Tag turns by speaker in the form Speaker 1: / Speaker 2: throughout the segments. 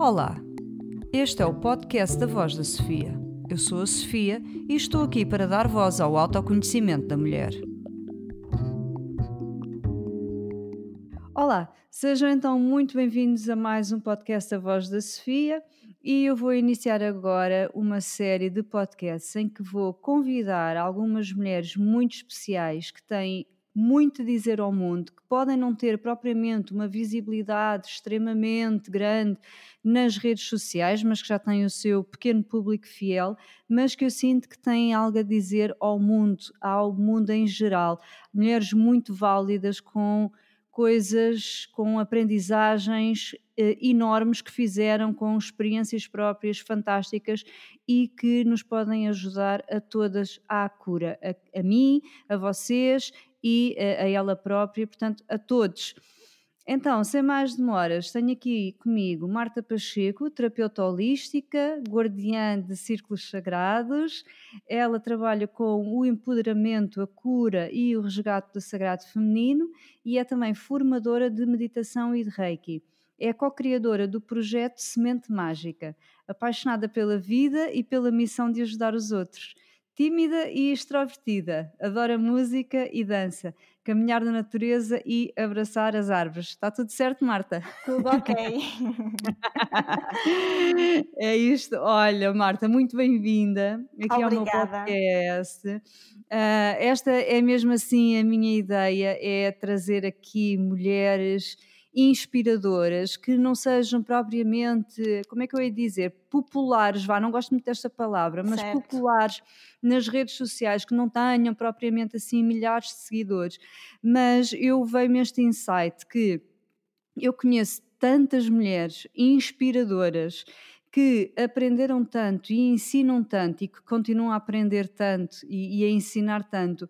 Speaker 1: Olá, este é o podcast da Voz da Sofia. Eu sou a Sofia e estou aqui para dar voz ao autoconhecimento da mulher. Olá, sejam então muito bem-vindos a mais um podcast da Voz da Sofia e eu vou iniciar agora uma série de podcasts em que vou convidar algumas mulheres muito especiais que têm muito a dizer ao mundo, que podem não ter propriamente uma visibilidade extremamente grande nas redes sociais, mas que já têm o seu pequeno público fiel, mas que eu sinto que têm algo a dizer ao mundo, ao mundo em geral. Mulheres muito válidas com coisas, com aprendizagens eh, enormes que fizeram, com experiências próprias fantásticas e que nos podem ajudar a todas à cura, a, a mim, a vocês e a, a ela própria, portanto, a todos. Então, sem mais demoras, tenho aqui comigo Marta Pacheco, terapeuta holística, guardiã de círculos sagrados. Ela trabalha com o empoderamento, a cura e o resgate do sagrado feminino e é também formadora de meditação e de reiki. É co-criadora do projeto Semente Mágica, apaixonada pela vida e pela missão de ajudar os outros tímida e extrovertida, adora música e dança, caminhar na natureza e abraçar as árvores. Está tudo certo, Marta?
Speaker 2: Tudo ok.
Speaker 1: é isto. Olha, Marta, muito bem-vinda aqui
Speaker 2: Obrigada.
Speaker 1: ao meu podcast. Uh, esta é mesmo assim a minha ideia, é trazer aqui mulheres inspiradoras, que não sejam propriamente, como é que eu ia dizer, populares, vá, não gosto muito desta palavra, mas
Speaker 2: Certo.
Speaker 1: populares nas redes sociais, que não tenham propriamente assim milhares de seguidores. Mas eu vejo este insight que eu conheço tantas mulheres inspiradoras que aprenderam tanto e ensinam tanto e que continuam a aprender tanto e, e a ensinar tanto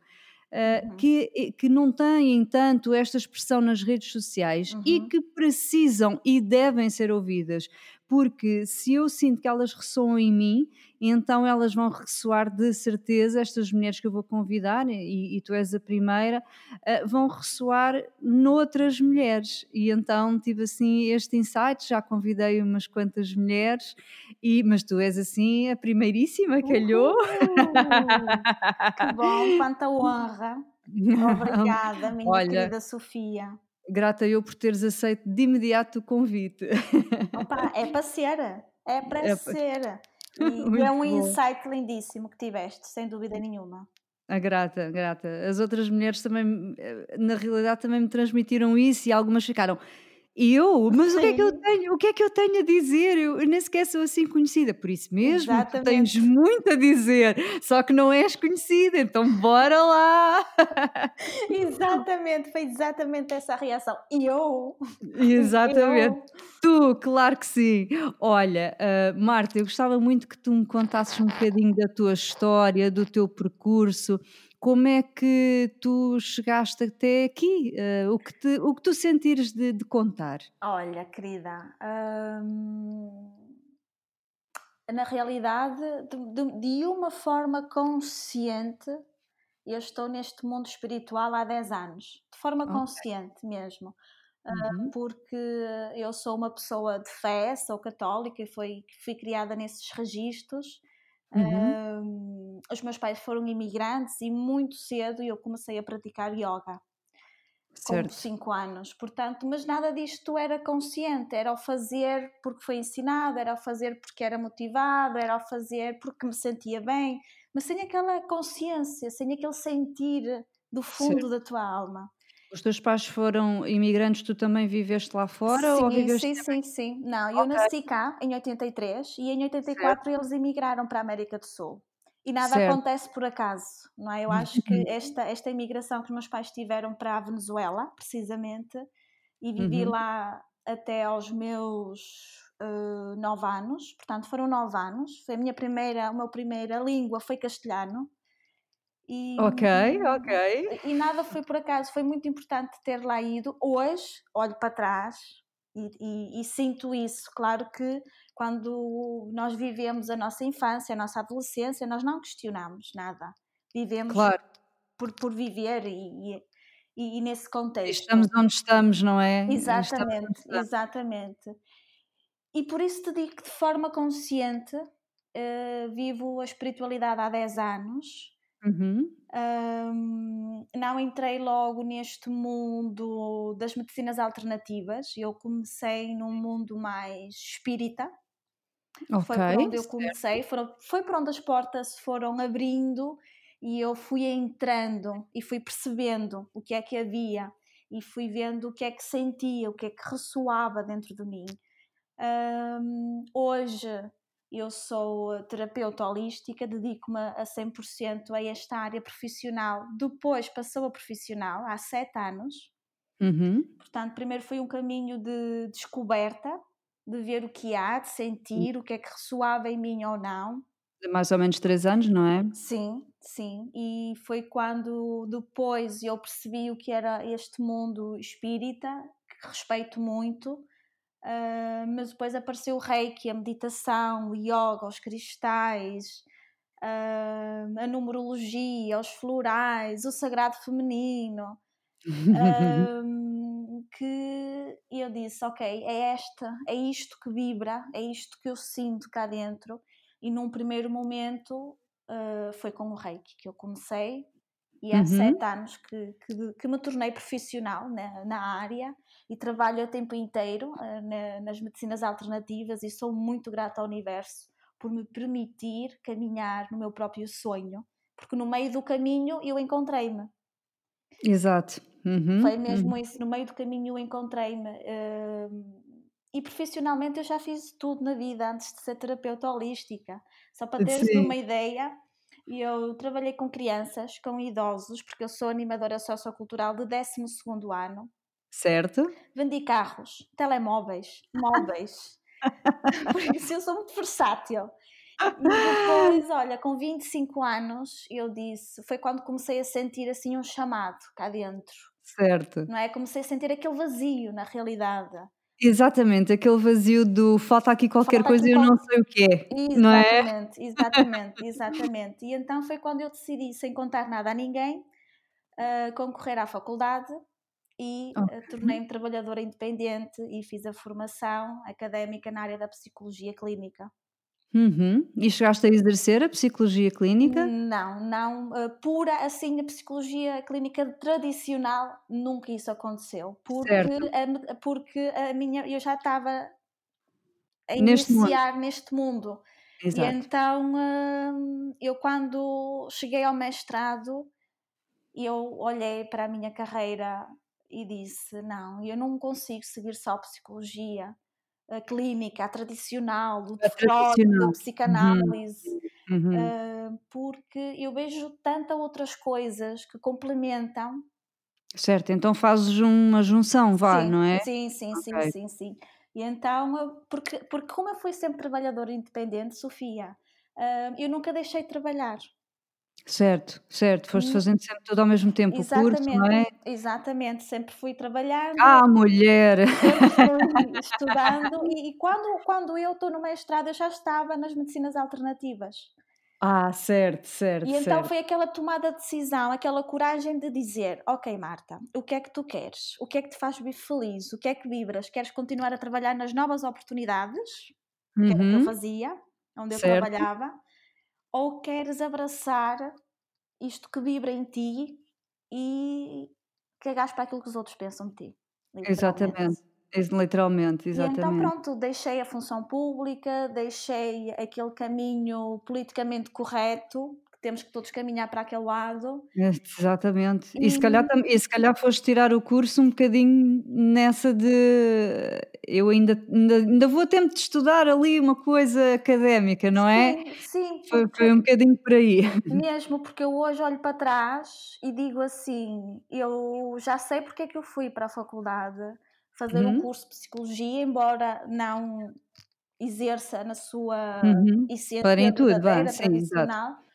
Speaker 2: Uhum.
Speaker 1: que, que não têm tanto esta expressão nas redes sociais e
Speaker 2: Uhum.
Speaker 1: que precisam e devem ser ouvidas, porque se eu sinto que elas ressoam em mim, então elas vão ressoar de certeza, estas mulheres que eu vou convidar, e, e tu és a primeira, uh, vão ressoar noutras mulheres. E então tive assim este insight, já convidei umas quantas mulheres, e, mas tu és assim a primeiríssima, calhou.
Speaker 2: Que bom, quanta honra. Obrigada, minha
Speaker 1: Olha,
Speaker 2: querida Sofia.
Speaker 1: Grata eu por teres aceito de imediato o convite.
Speaker 2: Opa, é para ser, é para
Speaker 1: É.
Speaker 2: E, é um
Speaker 1: bom.
Speaker 2: insight lindíssimo que tiveste, sem dúvida nenhuma.
Speaker 1: A grata, grata. As outras mulheres também, eh, na realidade, também me transmitiram isso e algumas ficaram. Eu? Mas o que é que eu
Speaker 2: Sim,
Speaker 1: tenho? O que é que eu tenho a dizer? Eu, eu nem sequer sou assim conhecida. Por isso mesmo, tens muito a dizer, só que não és conhecida, então bora lá!
Speaker 2: Exatamente, foi exatamente essa a reação. E eu,
Speaker 1: Exatamente.
Speaker 2: eu,
Speaker 1: Tu, claro que sim. Olha, ah, Marta, eu gostava muito que tu me contasses um bocadinho da tua história, do teu percurso, como é que tu chegaste até aqui, Ah, o, que te- o que tu sentires de, de contar.
Speaker 2: olha, querida, hum, na realidade, de, de- uma forma consciente, eu estou neste mundo espiritual há 10 anos, de forma
Speaker 1: Ok.
Speaker 2: consciente mesmo, ah,
Speaker 1: Uhum.
Speaker 2: porque eu sou uma pessoa de fé, sou católica e fui, fui criada nesses registros.
Speaker 1: Uhum.
Speaker 2: Hum, os meus pais foram imigrantes e muito cedo eu comecei a praticar yoga com
Speaker 1: Certo.
Speaker 2: 5 anos, portanto, mas nada disto era consciente, era ao fazer porque foi ensinado, era ao fazer porque era motivado, era ao fazer porque me sentia bem, mas sem aquela consciência, sem aquele sentir do
Speaker 1: Certo.
Speaker 2: fundo da tua alma.
Speaker 1: Os teus pais foram imigrantes, tu também viveste lá fora ou
Speaker 2: Sim,
Speaker 1: viveste
Speaker 2: sim,
Speaker 1: também?
Speaker 2: sim, sim. Não, eu nasci cá em 83 e em
Speaker 1: certo,
Speaker 2: 84 eles emigraram para a América do Sul. E nada
Speaker 1: certo.
Speaker 2: acontece por acaso, não é? Eu acho que esta, esta imigração que os meus pais tiveram para a Venezuela, precisamente, e vivi
Speaker 1: Uhum.
Speaker 2: lá até aos meus eh, nove anos, portanto foram nove anos. Foi a minha primeira, a minha primeira língua foi castelhano e,
Speaker 1: Ok, ok.
Speaker 2: e nada foi por acaso, foi muito importante ter lá ido. Hoje olho para trás e, e- e sinto isso. Claro que quando nós vivemos a nossa infância, a nossa adolescência, nós não questionamos nada. Vivemos
Speaker 1: Claro.
Speaker 2: por, por viver e, e- e- nesse contexto.
Speaker 1: estamos onde estamos, não é?
Speaker 2: Exatamente,
Speaker 1: estamos.
Speaker 2: exatamente. e por isso te digo que de forma consciente uh, vivo a espiritualidade há 10 anos.
Speaker 1: Uhum.
Speaker 2: Um, não entrei logo neste mundo das medicinas alternativas. Eu comecei num mundo mais espírita.
Speaker 1: Okay,
Speaker 2: foi por onde eu comecei. Foram, foi por onde as portas foram abrindo e eu fui entrando e fui percebendo o que é que havia e fui vendo o que é que sentia, o que é que ressoava dentro de mim. Um, hoje eu sou terapeuta holística, dedico-me a 100% a esta área profissional. Depois passou a profissional, há sete anos.
Speaker 1: Uhum.
Speaker 2: Portanto, primeiro foi um caminho de descoberta, de ver o que há, de sentir o que é que ressoava em mim ou não.
Speaker 1: De mais ou menos três anos, não é?
Speaker 2: Sim, sim. E foi quando depois eu percebi o que era este mundo espírita, que respeito muito, Uh, mas depois apareceu o reiki, a meditação, o yoga, os cristais, uh, a numerologia, os florais, o sagrado feminino. uh, que eu disse, ok, é esta, é isto que vibra, é isto que eu sinto cá dentro. E num primeiro momento foi com o reiki que eu comecei, e há uhum. sete anos que, que, que, me tornei profissional na, na área e trabalho a tempo inteiro uh, na, nas medicinas alternativas e sou muito grata ao universo por me permitir caminhar no meu próprio sonho, porque no meio do caminho eu encontrei-me.
Speaker 1: Exato. Uhum,
Speaker 2: Foi mesmo uhum. isso, no meio do caminho eu encontrei-me. Uh, e profissionalmente eu já fiz tudo na vida antes de ser terapeuta holística. Só para teres Sim. uma ideia, eu trabalhei com crianças, com idosos, porque eu sou animadora sociocultural de 12 ano
Speaker 1: Certo.
Speaker 2: Vendi carros, telemóveis, móveis. Por isso eu sou muito versátil. E depois, olha, com 25 anos, eu disse, foi quando comecei a sentir assim um chamado cá dentro.
Speaker 1: Certo.
Speaker 2: Não é? Comecei a sentir aquele vazio na realidade.
Speaker 1: Exatamente, aquele vazio do falta aqui qualquer falta coisa e eu não sei o que é.
Speaker 2: Exatamente,
Speaker 1: não
Speaker 2: é? exatamente, exatamente. E então foi quando eu decidi, sem contar nada a ninguém, uh, concorrer à faculdade e okay. uh, tornei-me trabalhadora independente e fiz a formação académica na área da psicologia clínica.
Speaker 1: Uhum. E chegaste a exercer a psicologia clínica?
Speaker 2: Não, não. Uh, pura, assim, a psicologia clínica tradicional, nunca isso aconteceu. Porque, a, porque a minha, eu já estava a neste iniciar mundo. neste mundo. Exato. E então, uh, eu quando cheguei ao mestrado, eu olhei para a minha carreira e disse: não, eu não consigo seguir só psicologia a clínica, a tradicional, do Freud, da uhum. psicanálise, uhum. Uh, porque eu vejo tantas outras coisas que complementam.
Speaker 1: Certo, então fazes uma junção, vá,
Speaker 2: sim,
Speaker 1: não é?
Speaker 2: Sim, sim, okay. sim, sim, sim. E então, porque, porque como eu fui sempre trabalhadora independente, Sofia, uh, eu nunca deixei de trabalhar.
Speaker 1: Certo, certo, foste hum. fazendo sempre tudo ao mesmo tempo, o curso, não é?
Speaker 2: exatamente, sempre fui trabalhando,
Speaker 1: Ah, mulher!
Speaker 2: estudando e, e quando, quando eu estou no mestrado eu já estava nas medicinas alternativas.
Speaker 1: Ah, certo, certo,
Speaker 2: E então
Speaker 1: certo.
Speaker 2: foi aquela tomada de decisão, aquela coragem de dizer: Ok, Marta, o que é que tu queres? O que é que te faz feliz? O que é que vibras? Queres continuar a trabalhar nas novas oportunidades? Que era o que eu
Speaker 1: Uhum,
Speaker 2: fazia, onde eu
Speaker 1: certo.
Speaker 2: trabalhava ou queres abraçar isto que vibra em ti e cagares para aquilo que os outros pensam de ti,
Speaker 1: Exatamente, literalmente,
Speaker 2: E então
Speaker 1: exatamente.
Speaker 2: pronto, deixei a função pública, deixei aquele caminho politicamente correto temos que todos caminhar para aquele lado.
Speaker 1: Exatamente. E se calhar, e se calhar foste tirar o curso um bocadinho nessa de eu ainda, ainda, ainda vou a tempo de estudar ali uma coisa académica, não é?
Speaker 2: Sim, sim.
Speaker 1: Foi, foi um bocadinho por aí.
Speaker 2: Mesmo porque eu hoje olho para trás e digo assim, eu já sei porque é que eu fui para a faculdade fazer uhum. um curso de psicologia, embora não exerça na sua
Speaker 1: uhum.
Speaker 2: essência
Speaker 1: tudo,
Speaker 2: verdadeira, sim. Exato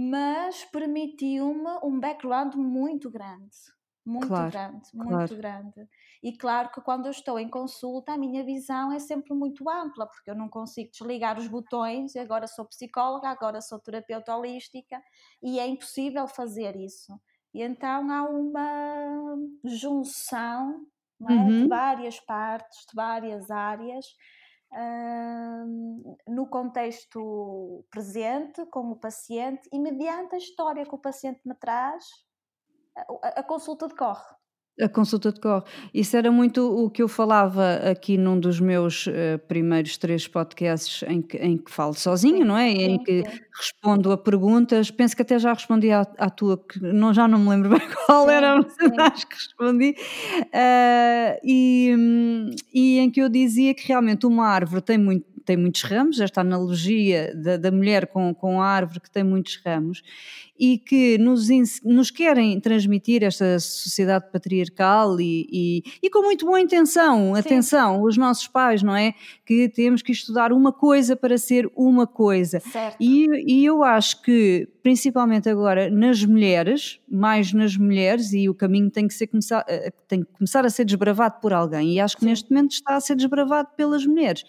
Speaker 2: mas permitiu-me um background muito grande. Muito claro, grande, muito claro. grande. E claro que quando eu estou em consulta, a minha visão é sempre muito ampla, porque eu não consigo desligar os botões, agora sou psicóloga, agora sou terapeuta holística, e é impossível fazer isso. E então há uma junção é? uhum. de várias partes, de várias áreas, no contexto presente, com o paciente, e mediante a história que o paciente me traz, a, a consulta decorre.
Speaker 1: A consulta decorre. Isso era muito o que eu falava aqui num dos meus uh, primeiros três podcasts em que, em que falo sozinho, não é? Em que respondo a perguntas. Penso que até já respondi à, à, tua, que não, já não me lembro bem qual era, mas acho que respondi. Uh, e, e em que eu dizia que realmente uma árvore tem muito tem muitos ramos, esta analogia da, da mulher com, com a árvore que tem muitos ramos, e que nos, nos querem transmitir esta sociedade patriarcal e, e, e com muito boa intenção, Sim. atenção, os nossos pais, não é? Que temos que estudar uma coisa para ser uma coisa.
Speaker 2: Certo.
Speaker 1: E, e eu acho que, principalmente agora nas mulheres, mais nas mulheres, e o caminho tem que, ser começar, eh, tem que começar a ser desbravado por alguém, e acho que Sim. neste momento está a ser desbravado pelas mulheres.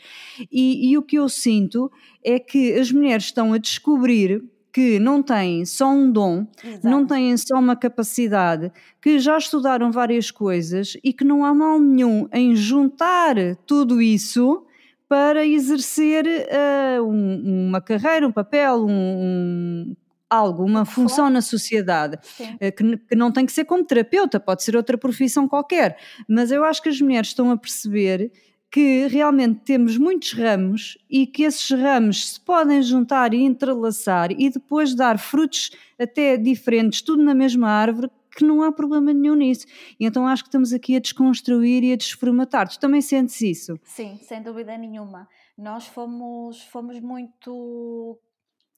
Speaker 1: E, e o que eu sinto é que as mulheres estão a descobrir que não têm só um dom, Exato. não têm só uma capacidade, que já estudaram várias coisas e que não há mal nenhum em juntar tudo isso para exercer uh, um, uma carreira, um papel, um, um algo, uma função na sociedade, uh, que, que, não tem que ser como terapeuta, pode ser outra profissão qualquer. Mas eu acho que as mulheres estão a perceber que realmente temos muitos ramos e que esses ramos se podem juntar e entrelaçar e depois dar frutos até diferentes, tudo na mesma árvore, que não há problema nenhum nisso. E então acho que estamos aqui a desconstruir e a desformatar. Tu também sentes isso?
Speaker 2: Sim, sem dúvida nenhuma. Nós fomos, fomos muito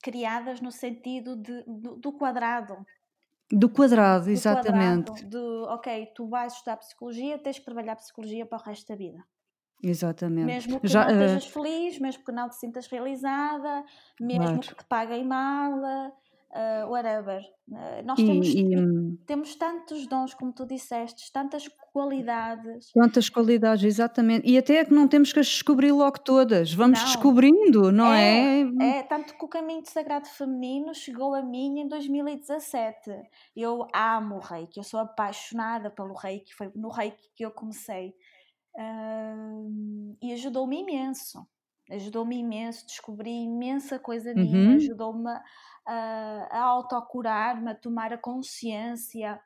Speaker 2: criadas no sentido de, do, do quadrado.
Speaker 1: Do quadrado, do exatamente. Quadrado,
Speaker 2: de, ok, tu vais estudar psicologia, tens que trabalhar psicologia para o resto da vida.
Speaker 1: Exatamente.
Speaker 2: Mesmo que Já, não estejas uh... feliz, mesmo que não te sintas realizada, mesmo claro. que te paguem mal, uh, whatever. Uh, nós e, temos, e... Temos tantos dons, como tu disseste, tantas qualidades.
Speaker 1: Tantas qualidades, exatamente. E até é que não temos que as descobrir logo todas, vamos não. descobrindo, não é,
Speaker 2: é? É, tanto que o caminho de sagrado feminino chegou a mim em 2017. Eu amo o reiki, eu sou apaixonada pelo reiki, foi no reiki que eu comecei. E ajudou-me imenso. Ajudou-me imenso, descobri imensa coisa minha, uhum. ajudou-me a, a autocurar-me, a tomar a consciência.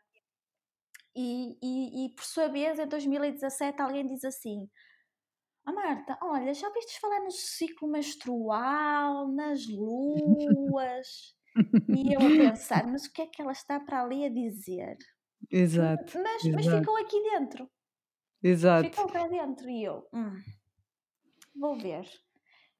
Speaker 2: E, e, e, por sua vez, em 2017, alguém diz assim: oh, Marta, olha, já ouviste falar no ciclo menstrual, nas luas? e eu a pensar, mas o que é que ela está para ali a dizer?
Speaker 1: Exato.
Speaker 2: Mas,
Speaker 1: exato.
Speaker 2: mas ficou aqui dentro.
Speaker 1: Exato.
Speaker 2: Ficou cá dentro e eu, hum, vou ver.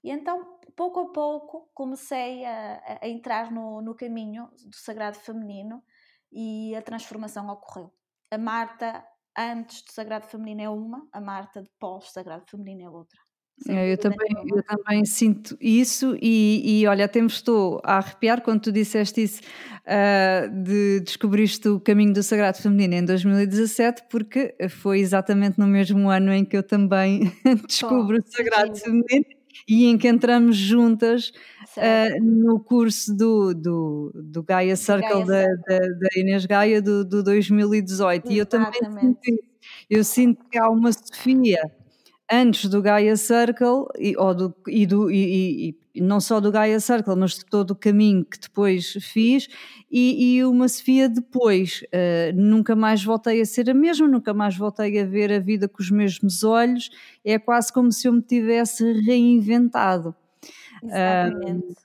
Speaker 2: E então, pouco a pouco, comecei a, a entrar no, no caminho do sagrado feminino e a transformação ocorreu. A Marta antes do sagrado feminino é uma, a Marta de pós sagrado feminino é outra.
Speaker 1: É, eu, também, eu também sinto isso e, e olha, até me estou a arrepiar quando tu disseste isso uh, de descobriste o caminho do Sagrado Feminino em 2017 porque foi exatamente no mesmo ano em que eu também descubro oh, o Sagrado sim. Feminino e em que entramos juntas uh, no curso do, do, do Gaia Circle Gaia da, da, da, Inês Gaia do, do 2018 exatamente. e eu também sinto. Eu sinto que há uma Sofia antes do Gaia Circle e, ou do, e, do, e, e, não só do Gaia Circle, mas de todo o caminho que depois fiz e, uma Sofia depois. Uh, nunca mais voltei a ser a mesma, nunca mais voltei a ver a vida com os mesmos olhos. É quase como se eu me tivesse reinventado.
Speaker 2: Exatamente. Uh,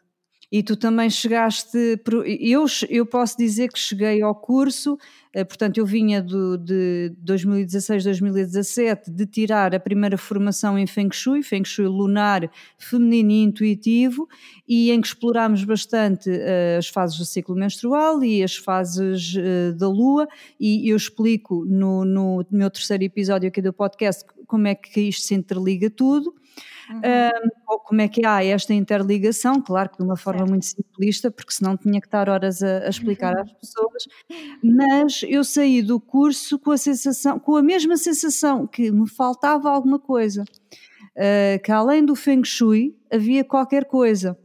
Speaker 1: e tu também chegaste, eu, eu posso dizer que cheguei ao curso, eh, portanto eu vinha do, de 2016, 2017 de tirar a primeira formação em Feng Shui, Feng Shui lunar, feminino e intuitivo, e em que explorámos bastante uh, as fases do ciclo menstrual e as fases uh, da lua, e eu explico no, no meu terceiro episódio aqui do podcast como é que isto se interliga tudo. Uhum. como é que há esta interligação, claro que de uma forma certo. muito simplista, porque senão tinha que estar horas a, a explicar às pessoas, mas eu saí do curso com a sensação, com a mesma sensação que me faltava alguma coisa, uh, que além do Feng Shui havia qualquer coisa.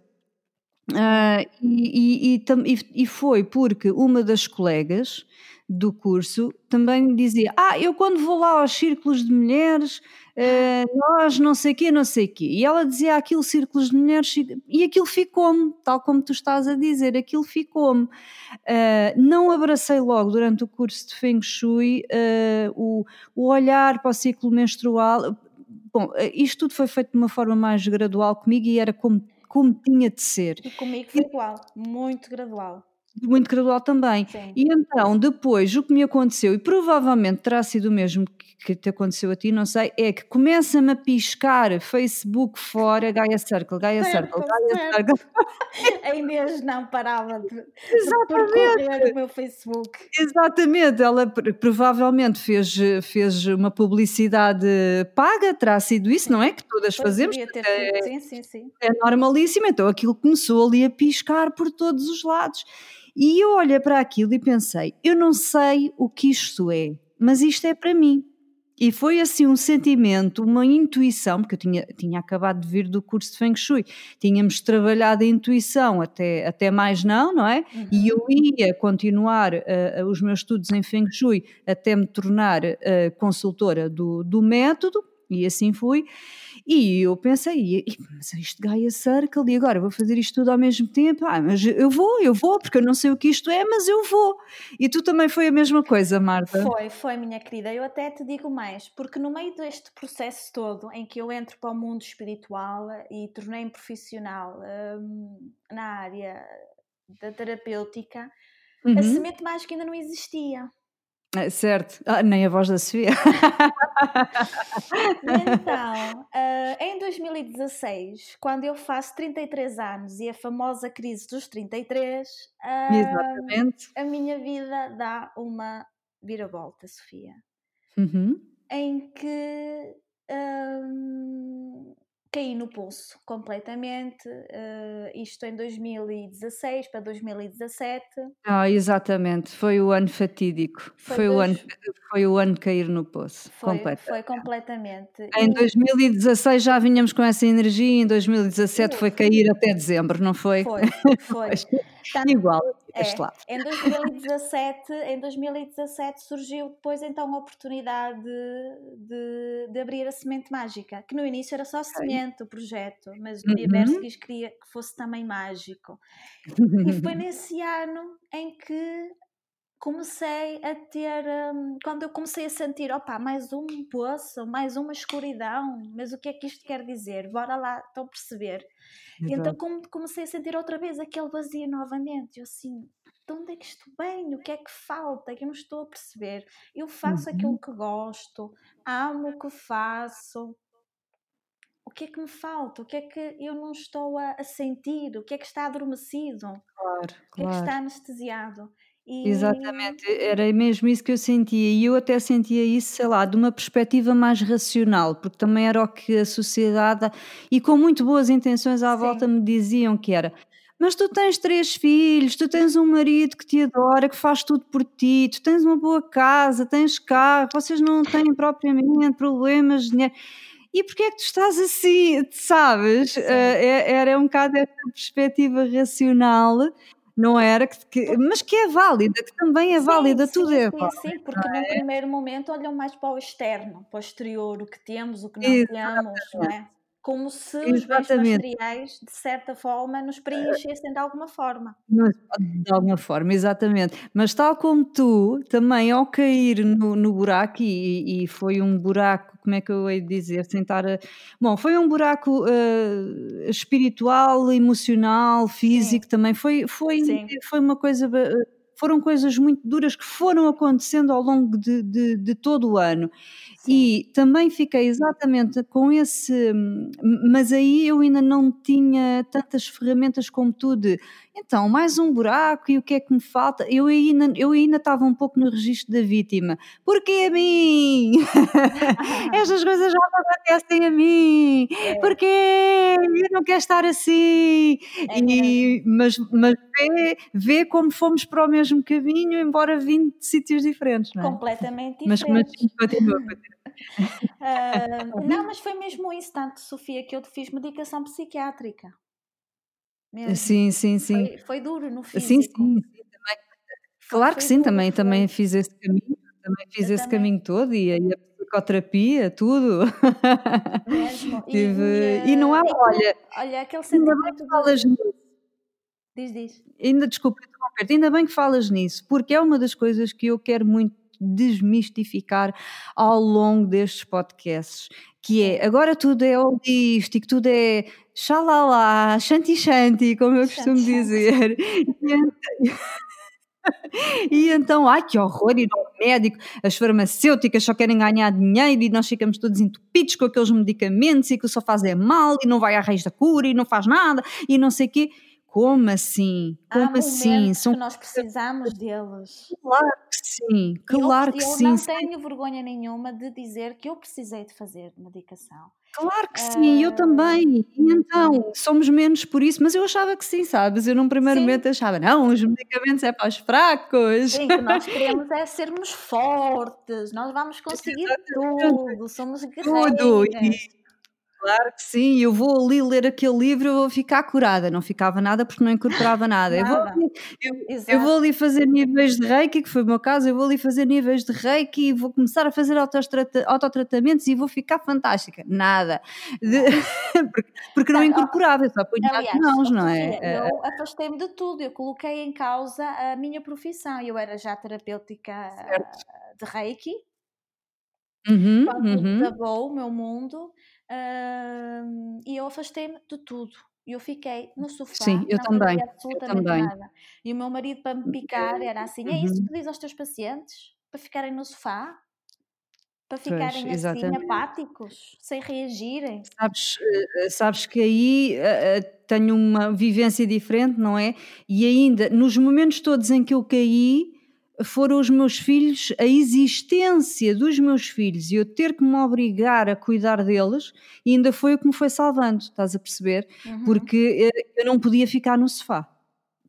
Speaker 1: Uh, e, e, e, e, foi porque uma das colegas do curso também dizia: Ah, eu quando vou lá aos círculos de mulheres, uh, nós não sei quê, não sei quê. E ela dizia aquilo, círculos de mulheres, e aquilo ficou-me, tal como tu estás a dizer, aquilo ficou-me. Uh, não abracei logo durante o curso de Feng Shui uh, o, o olhar para o ciclo menstrual. Bom, isto tudo foi feito de uma forma mais gradual comigo e era como, como tinha de ser.
Speaker 2: E comigo foi igual, muito gradual
Speaker 1: muito gradual também. Sim. E então, depois, o que me aconteceu, e provavelmente terá sido o mesmo que, te aconteceu a ti, não sei, é que começa-me a piscar Facebook fora, Gaia Circle, Gaia Circle, Gaia Circle.
Speaker 2: A Inês não parava de, percorrer o meu Facebook.
Speaker 1: Exatamente, ela provavelmente fez, fez uma publicidade paga, terá sido isso, não é? Que todas pois fazemos.
Speaker 2: É, sim, sim, sim.
Speaker 1: É normalíssimo, então aquilo começou ali a piscar por todos os lados. E eu olhei para aquilo e pensei: eu não sei o que isto é, mas isto é para mim. E foi assim um sentimento, uma intuição, porque eu tinha, tinha acabado de vir do curso de Feng Shui, tínhamos trabalhado a intuição até, até mais não, não é? Uhum. E eu ia continuar uh, os meus estudos em Feng Shui até me tornar uh, consultora do, do método, e assim fui. E eu pensei, mas isto Gaia Circle, e agora vou fazer isto tudo ao mesmo tempo? Ah, mas eu vou, eu vou, porque eu não sei o que isto é, mas eu vou. E tu também foi a mesma coisa, Marta?
Speaker 2: Foi, foi, minha querida. Eu até te digo mais, porque no meio deste processo todo, em que eu entro para o mundo espiritual e tornei-me profissional hum, na área da terapêutica, uhum. a semente mágica ainda não existia.
Speaker 1: É, certo, ah, nem a voz da Sofia.
Speaker 2: então, uh, em 2016, quando eu faço 33 anos e a famosa crise dos 33, uh, Exatamente. a minha vida dá uma viravolta, Sofia.
Speaker 1: Uhum.
Speaker 2: Em que caí no poço completamente, uh, isto em 2016 para 2017.
Speaker 1: Ah, exatamente, foi o ano fatídico, foi, foi dois... o, ano, foi o ano de cair no poço,
Speaker 2: foi, completamente. Foi completamente.
Speaker 1: Em 2016 já vinhamos com essa energia, em 2017 foi cair até dezembro, não foi?
Speaker 2: Foi, foi.
Speaker 1: Tanto, Igual
Speaker 2: é, em 2017, em 2017 surgiu depois então a oportunidade de, de, de, abrir a semente mágica, que no início era só semente o projeto, mas o uhum. universo quis queria que fosse também mágico. E foi nesse ano em que comecei a ter, um, quando eu comecei a sentir, opa, mais um poço, mais uma escuridão, mas o que é que isto quer dizer? Bora lá, estão a perceber? E então comecei a sentir outra vez aquele vazio novamente, eu assim, de onde é que isto vem? O que é que falta? É que eu não estou a perceber. Eu faço uhum. aquilo que gosto, amo o que faço, o que é que me falta? O que é que eu não estou a, a sentir? O que é que está adormecido?
Speaker 1: Claro,
Speaker 2: o que
Speaker 1: claro.
Speaker 2: é que está anestesiado?
Speaker 1: E... Exatamente, era mesmo isso que eu sentia, e eu até sentia isso, sei lá, de uma perspectiva mais racional, porque também era o que a sociedade, e com muito boas intenções à Sim. volta, me diziam que era. Mas tu tens três filhos, tu tens um marido que te adora, que faz tudo por ti, tu tens uma boa casa, tens carro, vocês não têm propriamente problemas de dinheiro. E porquê é que tu estás assim, sabes? Uh, era um bocado essa perspectiva racional não era? Que, que, mas que é válida, que também é válida, sim, tudo
Speaker 2: sim,
Speaker 1: é
Speaker 2: válida. Sim, porque é? no primeiro momento olham mais para o externo, para o exterior, o que temos, o que não Exatamente. temos, não é? Como se Exatamente. os bens materiais, de certa forma, nos preenchessem de alguma forma.
Speaker 1: De alguma forma, exatamente. Mas tal como tu, também ao cair no, no buraco, e, e, foi um buraco, como é que eu hei de dizer, sentar a... Bom, foi um buraco uh, espiritual, emocional, físico Sim. também, foi, foi, foi uma coisa... Foram coisas muito duras que foram acontecendo ao longo de, de, de todo o ano. E também fiquei exatamente com esse. Mas aí eu ainda não tinha tantas ferramentas como tu de. Então, mais um buraco e o que é que me falta? Eu ainda, eu ainda estava um pouco no registro da vítima. Porquê a mim? Estas coisas já acontecem a mim. É. Porquê? Eu não quero estar assim. É. E, mas mas vê, vê como fomos para o mesmo caminho, embora vindo de sítios diferentes. Não
Speaker 2: é? Completamente diferentes. Mas, mas continua, continua. Uh, não, mas foi mesmo um instante, Sofia, que eu te fiz medicação psiquiátrica.
Speaker 1: Mesmo. Sim, sim, sim.
Speaker 2: Foi, foi duro no físico. Sim, sim, sim.
Speaker 1: Também, Claro que
Speaker 2: Foi
Speaker 1: sim,
Speaker 2: duro,
Speaker 1: também, também fiz esse caminho, também fiz
Speaker 2: Eu
Speaker 1: esse
Speaker 2: também.
Speaker 1: caminho todo e a, e a psicoterapia, tudo.
Speaker 2: Mesmo. E, e,
Speaker 1: Tive, e não
Speaker 2: eh,
Speaker 1: há,
Speaker 2: e aquele,
Speaker 1: olha,
Speaker 2: olha, aquele
Speaker 1: ainda bem que
Speaker 2: sentimento de.
Speaker 1: falas nisso,
Speaker 2: Diz, diz.
Speaker 1: ainda desculpa interromper ainda bem que falas nisso, porque é uma das coisas que eu quero muito desmistificar ao longo destes podcasts, que é, agora tudo é holístico, tudo é xalala, shanti shanti, como eu costumo
Speaker 2: Shanti,
Speaker 1: dizer. E ent- E então, ai que horror ir ao médico, as farmacêuticas só querem ganhar dinheiro e nós ficamos todos entupidos com aqueles medicamentos e que só fazem mal e não vai à raiz da cura e não faz nada e não sei o quê. Como assim?
Speaker 2: Há
Speaker 1: Como assim?
Speaker 2: momentos
Speaker 1: São
Speaker 2: que nós precisamos deles.
Speaker 1: claro que sim,
Speaker 2: E eu,
Speaker 1: claro que
Speaker 2: eu
Speaker 1: sim,
Speaker 2: não
Speaker 1: sem-
Speaker 2: tenho vergonha nenhuma de dizer que eu precisei de fazer medicação.
Speaker 1: claro que sim, eu também. E então, somos menos por isso, mas eu achava que sim, sabes? Eu num primeiro
Speaker 2: sim,
Speaker 1: momento achava, não, os medicamentos é para os fracos.
Speaker 2: sim, que nós queremos é sermos fortes, nós vamos conseguir
Speaker 1: Exatamente,
Speaker 2: tudo, somos
Speaker 1: tudo. E. Claro que sim, eu vou ali ler aquele livro, eu vou ficar curada. Não ficava nada porque não incorporava nada. Eu vou eu, eu vou ali fazer níveis de reiki, que foi o meu caso, eu vou ali fazer níveis de reiki e vou começar a fazer autotratamentos e vou ficar fantástica. Nada. De- porque, porque não incorporava, eu só punha as mãos, não é? Eh,
Speaker 2: eu afastei-me de tudo, eu coloquei em causa a minha profissão. Eu era já terapêutica
Speaker 1: certo.
Speaker 2: ah, de Reiki,
Speaker 1: Uhum,
Speaker 2: quando
Speaker 1: uhum.
Speaker 2: desabou o meu mundo, hum, e eu afastei-me de tudo. Eu fiquei no sofá,
Speaker 1: Sim, eu
Speaker 2: não
Speaker 1: também.
Speaker 2: fazia
Speaker 1: Eu
Speaker 2: absolutamente
Speaker 1: também.
Speaker 2: nada. E o meu marido, para me picar, era assim: é isso
Speaker 1: Uhum.
Speaker 2: que dizes aos teus pacientes? Para ficarem no sofá? Para
Speaker 1: Pois,
Speaker 2: ficarem assim,
Speaker 1: exatamente.
Speaker 2: apáticos, sem reagirem?
Speaker 1: Sabes, eh, sabes que aí eh, eh, tenho uma vivência diferente, não é? E ainda, nos momentos todos em que eu caí, foram os meus filhos, a existência dos meus filhos e eu ter que me obrigar a cuidar deles, e ainda foi o que me foi salvando, estás a perceber?
Speaker 2: Uhum.
Speaker 1: Porque eh, eu não podia ficar no sofá,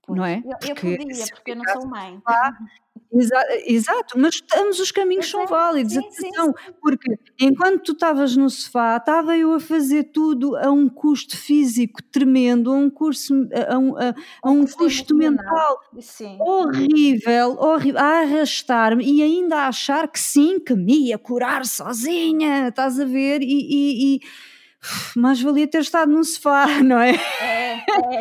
Speaker 1: não
Speaker 2: Pois,
Speaker 1: é?
Speaker 2: eu, eu
Speaker 1: Porque
Speaker 2: podia, porque eu não sou mãe.
Speaker 1: sofá, Exa- exato, mas ambos os caminhos são
Speaker 2: Exato,
Speaker 1: válidos,
Speaker 2: sim, sim,
Speaker 1: atenção,
Speaker 2: sim.
Speaker 1: porque enquanto tu estavas no sofá, estava eu a fazer tudo a um custo físico tremendo, a um, curso, a, um, a, a
Speaker 2: Um custo
Speaker 1: mental
Speaker 2: Sim.
Speaker 1: horrível, horrível, a arrastar-me e ainda a achar que sim, que me ia curar sozinha, estás a ver? E, e, e mais valia ter estado no sofá, não é?
Speaker 2: É,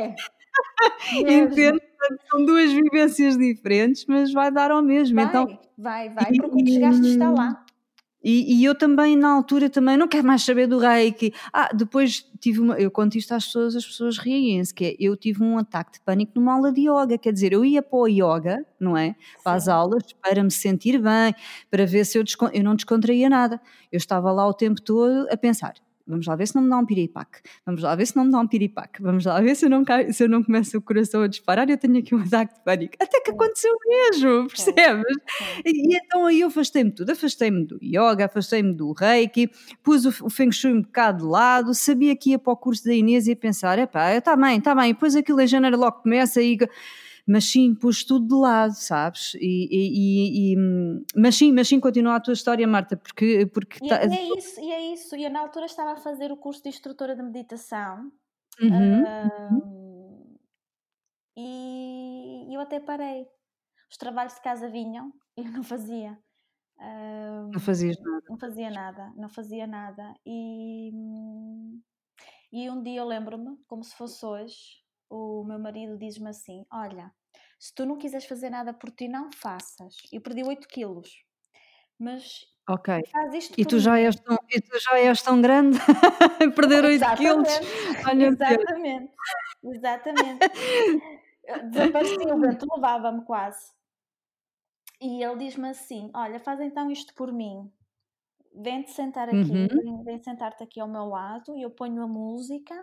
Speaker 2: é.
Speaker 1: Entendo, portanto, são duas vivências diferentes, mas vai dar ao mesmo. Então,
Speaker 2: Vai, vai, vai,
Speaker 1: e,
Speaker 2: porque o que chegaste está lá.
Speaker 1: e, e eu também, na altura, também não quero mais saber do reiki. Ah, depois tive uma. Eu conto isto às pessoas, as pessoas riem-se, que é, eu tive um ataque de pânico numa aula de yoga. Quer dizer, eu ia para o yoga, não é? Para as
Speaker 2: Sim.
Speaker 1: aulas, para me sentir bem, para ver se eu, eu não descontraía nada. Eu estava lá o tempo todo a pensar. Vamos lá ver se não me dá um piripaque. Vamos lá ver se não me dá um piripaque. Vamos lá ver se eu não, se eu não começo o coração a disparar. Eu tenho aqui um ataque de pânico. Até que aconteceu mesmo, percebes? E, e então aí eu afastei-me tudo, afastei-me do yoga, afastei-me do reiki, pus o, o Feng Shui um bocado de lado, sabia que ia para o curso da Inês e ia pensar, epá, está bem, está bem, e depois aquilo em janeiro logo começa e... Mas sim, pus tudo de lado, sabes? E, e- e- mas sim, mas sim, continua a tua história, Marta, porque... porque
Speaker 2: E,
Speaker 1: tá-
Speaker 2: e é isso, e é isso. E eu na altura estava a fazer o curso de instrutora de meditação.
Speaker 1: Uhum, uhum.
Speaker 2: hum, e eu até parei. Os trabalhos de casa vinham eu não fazia.
Speaker 1: Não fazias nada.
Speaker 2: não fazia nada, não fazia nada. E, e um dia eu lembro-me, como se fosse hoje, o meu marido diz-me assim: Olha, se tu não quiseres fazer nada por ti, não faças. Eu perdi 8 quilos, mas
Speaker 1: Ok.
Speaker 2: faz isto
Speaker 1: E tu já
Speaker 2: mim.
Speaker 1: és tão, e tu já és tão grande, perder 8 quilos,
Speaker 2: Exatamente,
Speaker 1: olha
Speaker 2: exatamente, exatamente. Desaparecia, o vento levava-me quase. E ele diz-me assim: Olha, faz então isto por mim. Vem-te sentar aqui,
Speaker 1: Uhum,
Speaker 2: vem, vem sentar-te aqui ao meu lado e eu ponho a música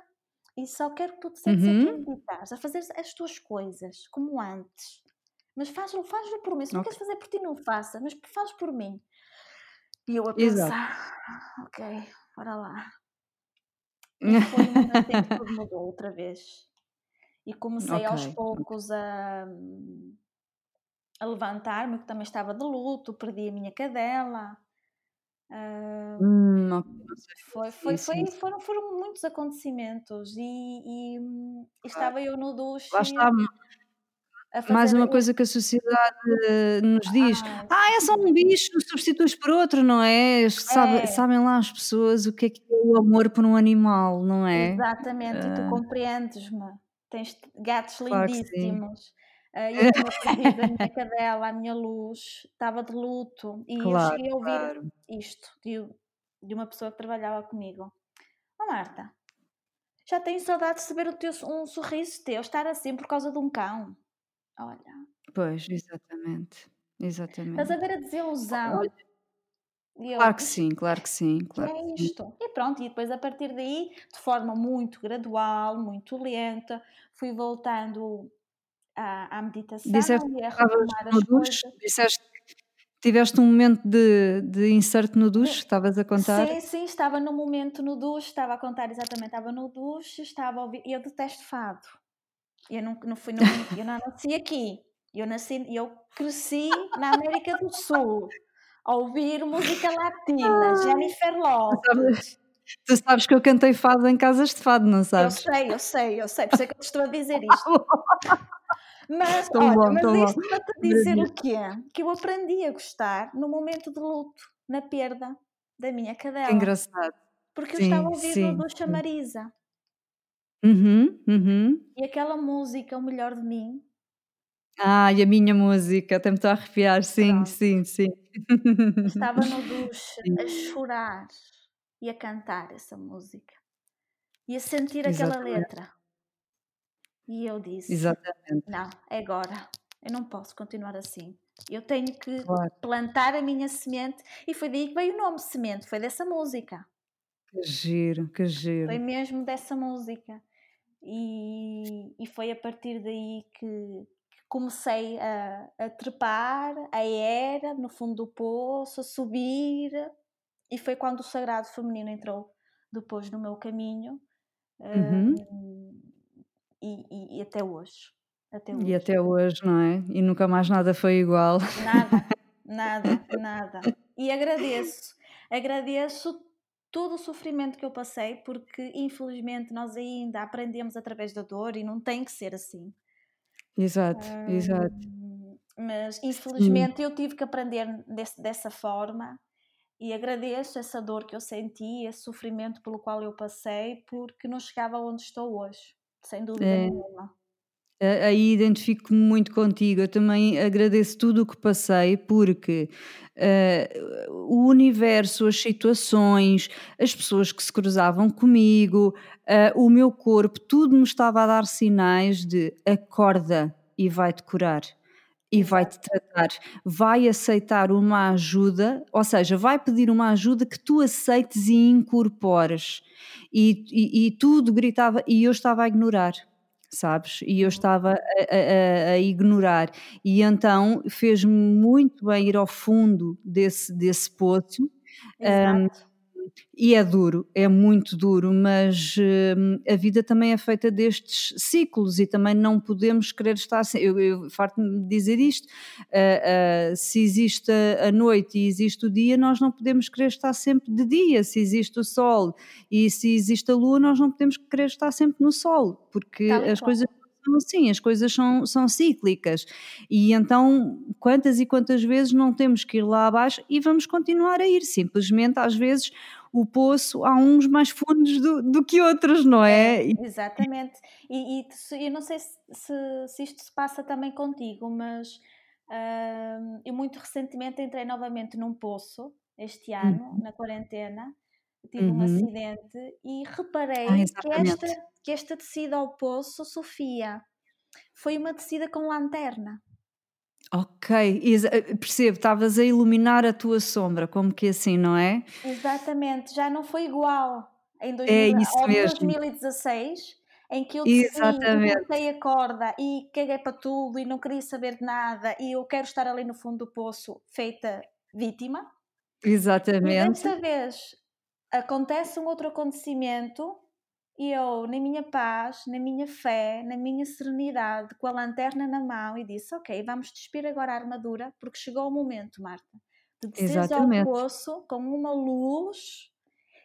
Speaker 2: e só quero que tu te sentes a
Speaker 1: uhum.
Speaker 2: meditar, a fazer as tuas coisas, como antes. Mas faz-lo, faz-lo por mim. Se não
Speaker 1: Ok.
Speaker 2: queres fazer por ti, não faça, mas faz por mim. E eu a
Speaker 1: Exato.
Speaker 2: pensar: Ok, bora lá. E foi em que tudo mudou outra vez. E comecei aos
Speaker 1: Ok.
Speaker 2: poucos a, a levantar-me, que também estava de luto, perdi a minha cadela. Ah,
Speaker 1: Hum,
Speaker 2: foi, foi, foi, foram, foram muitos acontecimentos e, e, hum, estava eu no
Speaker 1: Lá
Speaker 2: duche.
Speaker 1: está, mais uma coisa que a sociedade eh, nos diz:
Speaker 2: Ai,
Speaker 1: "Ah, é só um bicho, substituis por outro", não é? Sabe
Speaker 2: é,
Speaker 1: sabem lá as pessoas o que é que é o amor por um animal, não é?
Speaker 2: exatamente, e tu
Speaker 1: Ah,
Speaker 2: compreendes-me. Tens gatos
Speaker 1: claro
Speaker 2: lindíssimos. Ah, eu tinha perdido a minha cadela, a minha luz, estava de luto e eu
Speaker 1: Claro,
Speaker 2: cheguei a ouvir
Speaker 1: claro.
Speaker 2: isto de, de uma pessoa que trabalhava comigo. Oh Marta, já tenho saudade de saber o teu, um sorriso teu, estar assim por causa de um cão. Olha,
Speaker 1: Pois, exatamente,
Speaker 2: estás a
Speaker 1: exatamente.
Speaker 2: ver a desilusão?
Speaker 1: Olha,
Speaker 2: E eu,
Speaker 1: claro que sim, claro que sim, claro
Speaker 2: é
Speaker 1: sim.
Speaker 2: isto? E pronto, e depois a partir daí, de forma muito gradual, muito lenta, fui voltando à, à
Speaker 1: Disseste
Speaker 2: meditação e a retomar as coisas.
Speaker 1: Disseste tiveste um momento de de inserto no
Speaker 2: Eh,
Speaker 1: duche, estavas a contar?
Speaker 2: Sim, sim, estava no momento no duche, estava a contar exatamente, estava no duche, estava a ouvir, eu detesto fado. Eu não, não fui, não, eu não nasci aqui. Eu nasci, eu cresci na América do Sul, a ouvir música latina,
Speaker 1: Ai,
Speaker 2: Jennifer Lopez.
Speaker 1: Tu sabes que eu cantei fado em casas de fado, não
Speaker 2: Eu
Speaker 1: sabes?
Speaker 2: sei, eu sei, eu sei, por isso é que eu te estou a dizer isto. Mas,
Speaker 1: Tão
Speaker 2: olha,
Speaker 1: bom,
Speaker 2: mas
Speaker 1: tão bom.
Speaker 2: isto para te dizer o
Speaker 1: Maravilha.
Speaker 2: quê? Que eu aprendi a gostar no momento de luto, na perda da minha
Speaker 1: Que
Speaker 2: cadela,
Speaker 1: engraçado.
Speaker 2: porque eu estava a
Speaker 1: Sim,
Speaker 2: ouvir
Speaker 1: sim,
Speaker 2: a
Speaker 1: sim.
Speaker 2: Marisa
Speaker 1: Uhum, uhum.
Speaker 2: e aquela música, O Melhor de Mim,
Speaker 1: Ai, a minha música, até me estou a arrepiar. Sim,
Speaker 2: pronto,
Speaker 1: sim, sim.
Speaker 2: estava no duche a
Speaker 1: Sim,
Speaker 2: chorar e a cantar essa música e a sentir aquela
Speaker 1: exatamente,
Speaker 2: letra. E eu disse:
Speaker 1: exatamente.
Speaker 2: Não, é agora, eu não posso continuar assim. Eu tenho que
Speaker 1: Claro,
Speaker 2: plantar a minha semente. E foi daí que veio o nome semente, foi dessa música.
Speaker 1: que giro, que
Speaker 2: Foi
Speaker 1: giro.
Speaker 2: mesmo dessa música. E, e foi a partir daí que, que comecei a, a trepar, a era no fundo do poço, a subir. E foi quando o sagrado feminino entrou depois no meu caminho.
Speaker 1: Uhum.
Speaker 2: hum, e, e- e até hoje. Até
Speaker 1: E
Speaker 2: hoje.
Speaker 1: até hoje, não é? E nunca mais nada foi igual.
Speaker 2: Nada, nada, nada. E agradeço, agradeço todo o sofrimento que eu passei, porque infelizmente nós ainda aprendemos através da dor e não tem que ser assim.
Speaker 1: Exato, exato.
Speaker 2: Hum, mas
Speaker 1: Sim,
Speaker 2: infelizmente eu tive que aprender desse- dessa forma e agradeço essa dor que eu senti, esse sofrimento pelo qual eu passei, porque não chegava onde estou hoje, sem dúvida
Speaker 1: é.
Speaker 2: nenhuma.
Speaker 1: Aí identifico-me muito contigo. Eu também agradeço tudo o que passei, porque, eh, o universo, as situações, as pessoas que se cruzavam comigo, ah, o meu corpo, tudo me estava a dar sinais de: "Acorda e vai-te curar, e vai-te tratar, vai aceitar uma ajuda", ou seja, vai pedir uma ajuda que tu aceites e incorpores. E e e tudo gritava e eu estava a ignorar sabes? E eu estava a a a ignorar. E então fez-me muito bem ir ao fundo desse desse poço,
Speaker 2: exato,
Speaker 1: e é duro, é muito duro, mas, hum, a vida também é feita destes ciclos e também não podemos querer estar se eu eu farto-me de dizer isto, ah, ah, se existe a a noite e existe o dia, nós não podemos querer estar sempre de dia, se existe o sol e se existe a lua, nós não podemos querer estar sempre no sol, porque
Speaker 2: tal
Speaker 1: as
Speaker 2: qual.
Speaker 1: coisas são assim, as coisas são são cíclicas. E então, quantas e quantas vezes não temos que ir lá abaixo e vamos continuar a ir, simplesmente às vezes o poço há uns mais fundos do do que outros, não
Speaker 2: É,
Speaker 1: é?
Speaker 2: Exatamente. E, e eu não sei se, se, se isto se passa também contigo, mas hum, eu muito recentemente entrei novamente num poço, este ano,
Speaker 1: uhum,
Speaker 2: na quarentena, tive um
Speaker 1: uhum.
Speaker 2: acidente e
Speaker 1: Ah,
Speaker 2: reparei que esta, que esta descida ao poço, Sofia, foi uma descida com lanterna.
Speaker 1: Ok, exa eh, percebo, estavas a iluminar a tua sombra, como que assim, não é?
Speaker 2: Exatamente, já não foi igual em
Speaker 1: É
Speaker 2: 2000
Speaker 1: isso
Speaker 2: ao de
Speaker 1: mesmo,
Speaker 2: 2016, em que eu desci e a corda e caguei para tudo e não queria saber de nada e eu quero estar ali no fundo do poço feita vítima. E
Speaker 1: exatamente,
Speaker 2: desta vez acontece um outro acontecimento e eu, na minha paz, na minha fé, na minha serenidade, com a lanterna na mão, e disse: Ok, vamos despir agora a armadura, porque chegou o momento, Marta, de desceres ao poço com uma luz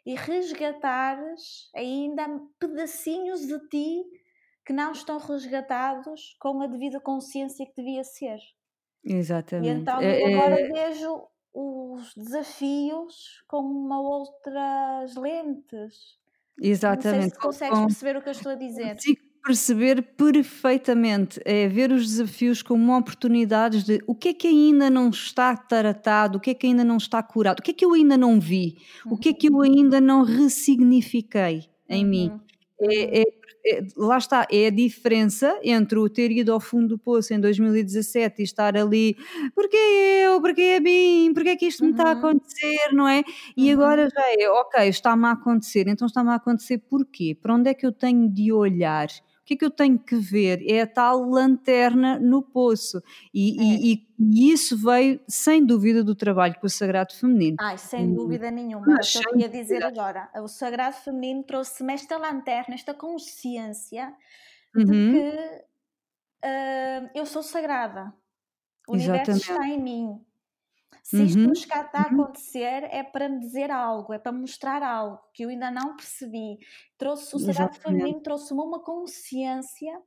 Speaker 2: e resgatares ainda pedacinhos de ti que não estão resgatados com a devida consciência que devia ser. E
Speaker 1: Exatamente.
Speaker 2: então
Speaker 1: É,
Speaker 2: eu agora
Speaker 1: é-
Speaker 2: vejo os desafios com uma outras lentes. Não sei
Speaker 1: exatamente.
Speaker 2: se consegues perceber o que eu estou a dizer.
Speaker 1: Consigo perceber perfeitamente. É ver os desafios como oportunidades de o que é que ainda não está tratado, o que é que ainda não está curado, o que é que eu ainda não vi, o que é que eu ainda não ressignifiquei em mim.
Speaker 2: Uhum,
Speaker 1: É, é- é- lá está, é a diferença entre o ter ido ao fundo do poço em 2017 e estar ali, porque eu, porque é mim, porque é que isto me está a
Speaker 2: Uhum.
Speaker 1: acontecer, não é? E
Speaker 2: Uhum.
Speaker 1: agora já é, ok, está-me a acontecer, então está-me a acontecer porquê? Para onde é que eu tenho de olhar? O que é que eu tenho que ver? É a tal lanterna no poço. E, e- e- e isso veio, sem dúvida, do trabalho com o Sagrado Feminino.
Speaker 2: Ai, sem dúvida nenhuma,
Speaker 1: mas
Speaker 2: que eu ia dizer agora. O Sagrado Feminino trouxe-me esta lanterna, esta consciência de
Speaker 1: Uhum,
Speaker 2: que ah, eu sou sagrada. O universo
Speaker 1: exatamente.
Speaker 2: está em mim. Se isto
Speaker 1: Uhum,
Speaker 2: está a
Speaker 1: uhum,
Speaker 2: acontecer, é para me dizer algo, é para mostrar algo que eu ainda não percebi. Trouxe o Sagrado. Feminino, trouxe-me uma consciência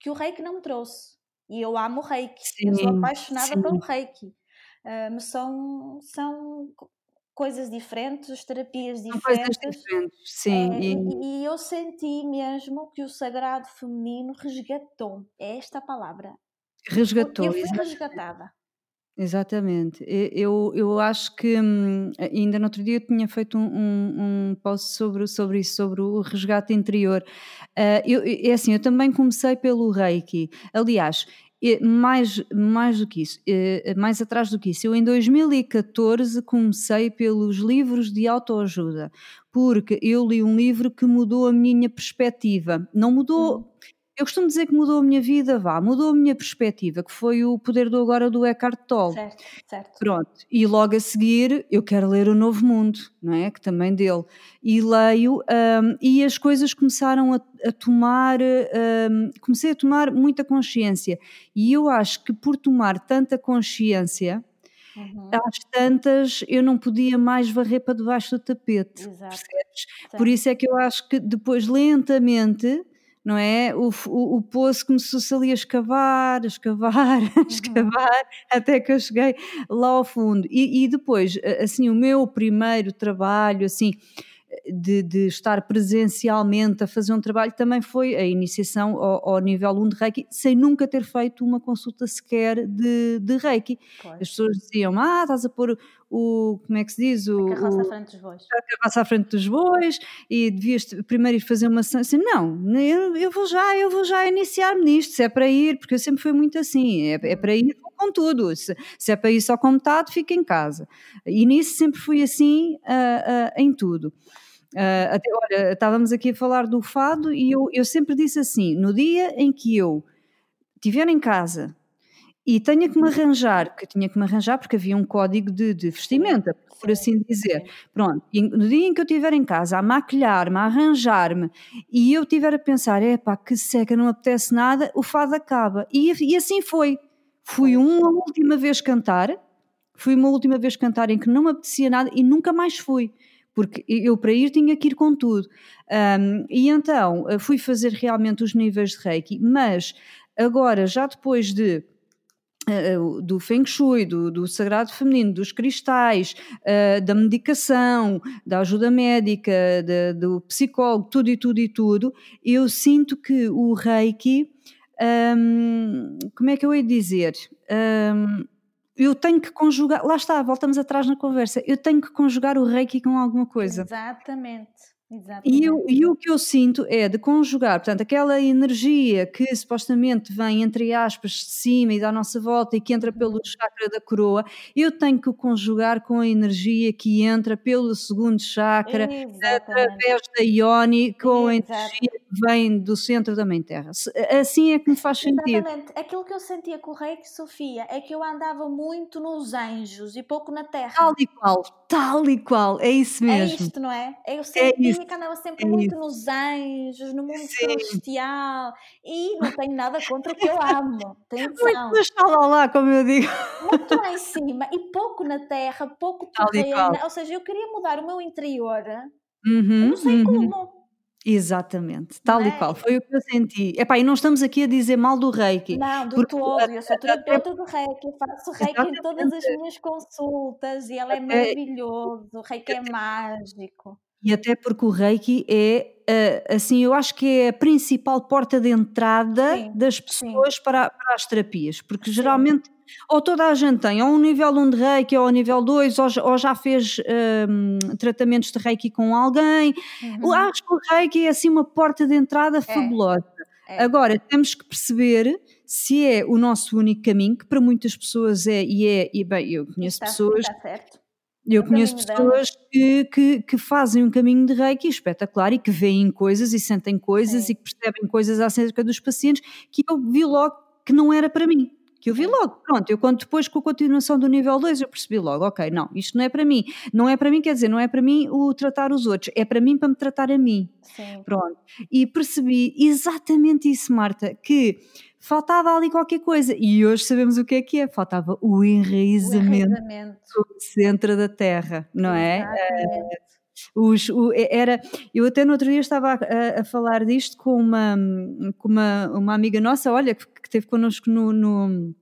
Speaker 2: que o Reiki não me trouxe. E eu amo o Reiki, eu sou
Speaker 1: Sim,
Speaker 2: apaixonada pelo
Speaker 1: sim.
Speaker 2: Reiki. Ah, mas são, são co- coisas diferentes, terapias
Speaker 1: São coisas
Speaker 2: diferentes.
Speaker 1: diferentes, sim.
Speaker 2: É,
Speaker 1: E
Speaker 2: e, eu senti mesmo que o sagrado feminino resgatou. É esta a palavra.
Speaker 1: Resgatou,
Speaker 2: eu fui
Speaker 1: exatamente.
Speaker 2: resgatada.
Speaker 1: Exatamente. Eu, eu acho que hum, ainda no outro dia eu tinha feito um, um, um post sobre, sobre isso, sobre o resgate interior. Ah, eu, é assim, eu também comecei pelo Reiki. Aliás, mais, mais do que isso, mais atrás do que isso, eu em 2014 comecei pelos livros de autoajuda, porque eu li um livro que mudou a minha perspectiva. Não mudou. Eu costumo dizer que mudou a minha vida, vá, mudou a minha perspectiva, que foi o Poder do Agora do Eckhart Tolle.
Speaker 2: certo, certo.
Speaker 1: Pronto, e logo a seguir eu quero ler o Novo Mundo, não é? Que também dele. E leio, hum, e as coisas começaram a, a tomar, hum, comecei a tomar muita consciência. E eu acho que por tomar tanta consciência,
Speaker 2: Uhum,
Speaker 1: às tantas eu não podia mais varrer para debaixo do tapete? Por isso é que eu acho que depois lentamente, não é? O, o, o poço começou-se ali a escavar, a escavar, a
Speaker 2: Uhum,
Speaker 1: escavar, até que eu cheguei lá ao fundo. E, e depois, assim, o meu primeiro trabalho, assim, de, de estar presencialmente a fazer um trabalho também foi a iniciação ao, ao nível 1 de Reiki, sem nunca ter feito uma consulta sequer de, de Reiki. As pessoas diziam, ah, estás a pôr o, como é que se diz,
Speaker 2: A
Speaker 1: o,
Speaker 2: carroça à frente dos bois.
Speaker 1: a passa à frente dos bois e devias primeiro ir fazer uma sessão. Assim, não, eu, eu vou já, eu vou já iniciar-me nisto, se é para ir, porque eu sempre fui muito assim, é, é para ir vou com tudo, se, se é para ir só com metade, fica em casa. E nisso sempre fui assim ah, ah, em tudo. Ah, até, olha, estávamos aqui a falar do fado e eu, eu sempre disse assim: no dia em que eu estiver em casa e tenha que me arranjar, porque eu tinha que me arranjar porque havia um código de, de vestimenta, por
Speaker 2: sim,
Speaker 1: assim dizer. Pronto, e no dia em que eu estiver em casa a maquilhar-me, a arranjar-me e eu estiver a pensar, epá, que seca, não apetece nada, o fado acaba. E, e assim foi. Fui uma última vez cantar, fui uma última vez cantar em que não me apetecia nada e nunca mais fui. Porque eu para ir tinha que ir com tudo. Ahm, e então eh, fui fazer realmente os níveis de Reiki, mas agora, já depois de do Feng Shui, do, do Sagrado Feminino, dos cristais, eh, da medicação, da ajuda médica, da- do psicólogo, tudo e tudo e tudo, eu sinto que o Reiki, hum, como é que eu ia dizer? Hum, eu tenho que conjugar, lá está, voltamos atrás na conversa, eu tenho que conjugar o Reiki com alguma coisa.
Speaker 2: Exatamente,
Speaker 1: E,
Speaker 2: exatamente.
Speaker 1: eu- e o que eu sinto é de conjugar, portanto, aquela energia que supostamente vem, entre aspas, de cima e da nossa volta e que entra pelo
Speaker 2: Uhum.
Speaker 1: chakra da coroa, eu tenho que o conjugar com a energia que entra pelo segundo chakra,
Speaker 2: Exatamente,
Speaker 1: através da Ioni, com a
Speaker 2: exato.
Speaker 1: energia que vem do centro da Mãe Terra. Assim é que me faz sentido.
Speaker 2: Exatamente. Aquilo que eu sentia com o Reiki, Sofia, é que eu andava muito nos anjos e pouco na terra.
Speaker 1: Tal e qual, tal e qual, é isso
Speaker 2: É
Speaker 1: mesmo.
Speaker 2: isto, não é? Eu
Speaker 1: É
Speaker 2: sentia
Speaker 1: isso,
Speaker 2: que andava sempre
Speaker 1: é
Speaker 2: muito nos anjos, no mundo
Speaker 1: Sim.
Speaker 2: celestial e não tenho nada contra o que eu amo.
Speaker 1: Muito
Speaker 2: Atenção.
Speaker 1: mas lá, lá, como eu digo.
Speaker 2: Muito lá em cima e pouco na terra, pouco
Speaker 1: e
Speaker 2: terreno. Ou seja, eu queria mudar o meu interior, eu
Speaker 1: Uhum,
Speaker 2: não sei
Speaker 1: uhum.
Speaker 2: como.
Speaker 1: Exatamente, tal e
Speaker 2: é?
Speaker 1: qual, foi o que eu senti. Epá, e não estamos aqui a dizer mal do Reiki,
Speaker 2: Não,
Speaker 1: porque
Speaker 2: todo, eu sou terapeuta de Reiki, eu faço Reiki em todas as
Speaker 1: exatamente,
Speaker 2: minhas consultas e ele é maravilhoso, o Reiki é mágico.
Speaker 1: E até porque o Reiki é, ah, assim, eu acho que é a principal porta de entrada
Speaker 2: Sim,
Speaker 1: das pessoas para para as terapias, porque
Speaker 2: sim,
Speaker 1: geralmente ou toda a gente tem ou um nível 1 de Reiki ou um nível 2 ou já ou já fez, hum, tratamentos de Reiki com alguém. Eu
Speaker 2: uhum,
Speaker 1: acho que o Reiki é, assim, uma porta de entrada
Speaker 2: é,
Speaker 1: fabulosa.
Speaker 2: é,
Speaker 1: Agora temos que perceber se é o nosso único caminho, que para muitas pessoas é e é e bem, eu conheço
Speaker 2: está
Speaker 1: pessoas
Speaker 2: está certo,
Speaker 1: eu conheço pessoas que que que fazem um caminho de reiki espetacular e que veem coisas e sentem coisas e
Speaker 2: sim,
Speaker 1: que percebem coisas acerca dos pacientes que eu vi logo que não era para mim, que eu vi logo, pronto, eu quando depois com a continuação do nível 2 eu percebi logo: "Ok, não, isto não é para mim". Não é para mim, quer dizer, não é para mim o tratar os outros, é para mim para me tratar a mim.
Speaker 2: sim,
Speaker 1: Pronto. E percebi exatamente isso, Marta, que faltava ali qualquer coisa. E hoje sabemos o que é que é, faltava o
Speaker 2: o
Speaker 1: enraizamento.
Speaker 2: enraizamento,
Speaker 1: do centro da terra, não é?
Speaker 2: exatamente,
Speaker 1: Os o era eu até no outro dia estava a a falar disto com uma com uma uma amiga nossa, olha, que que esteve connosco no no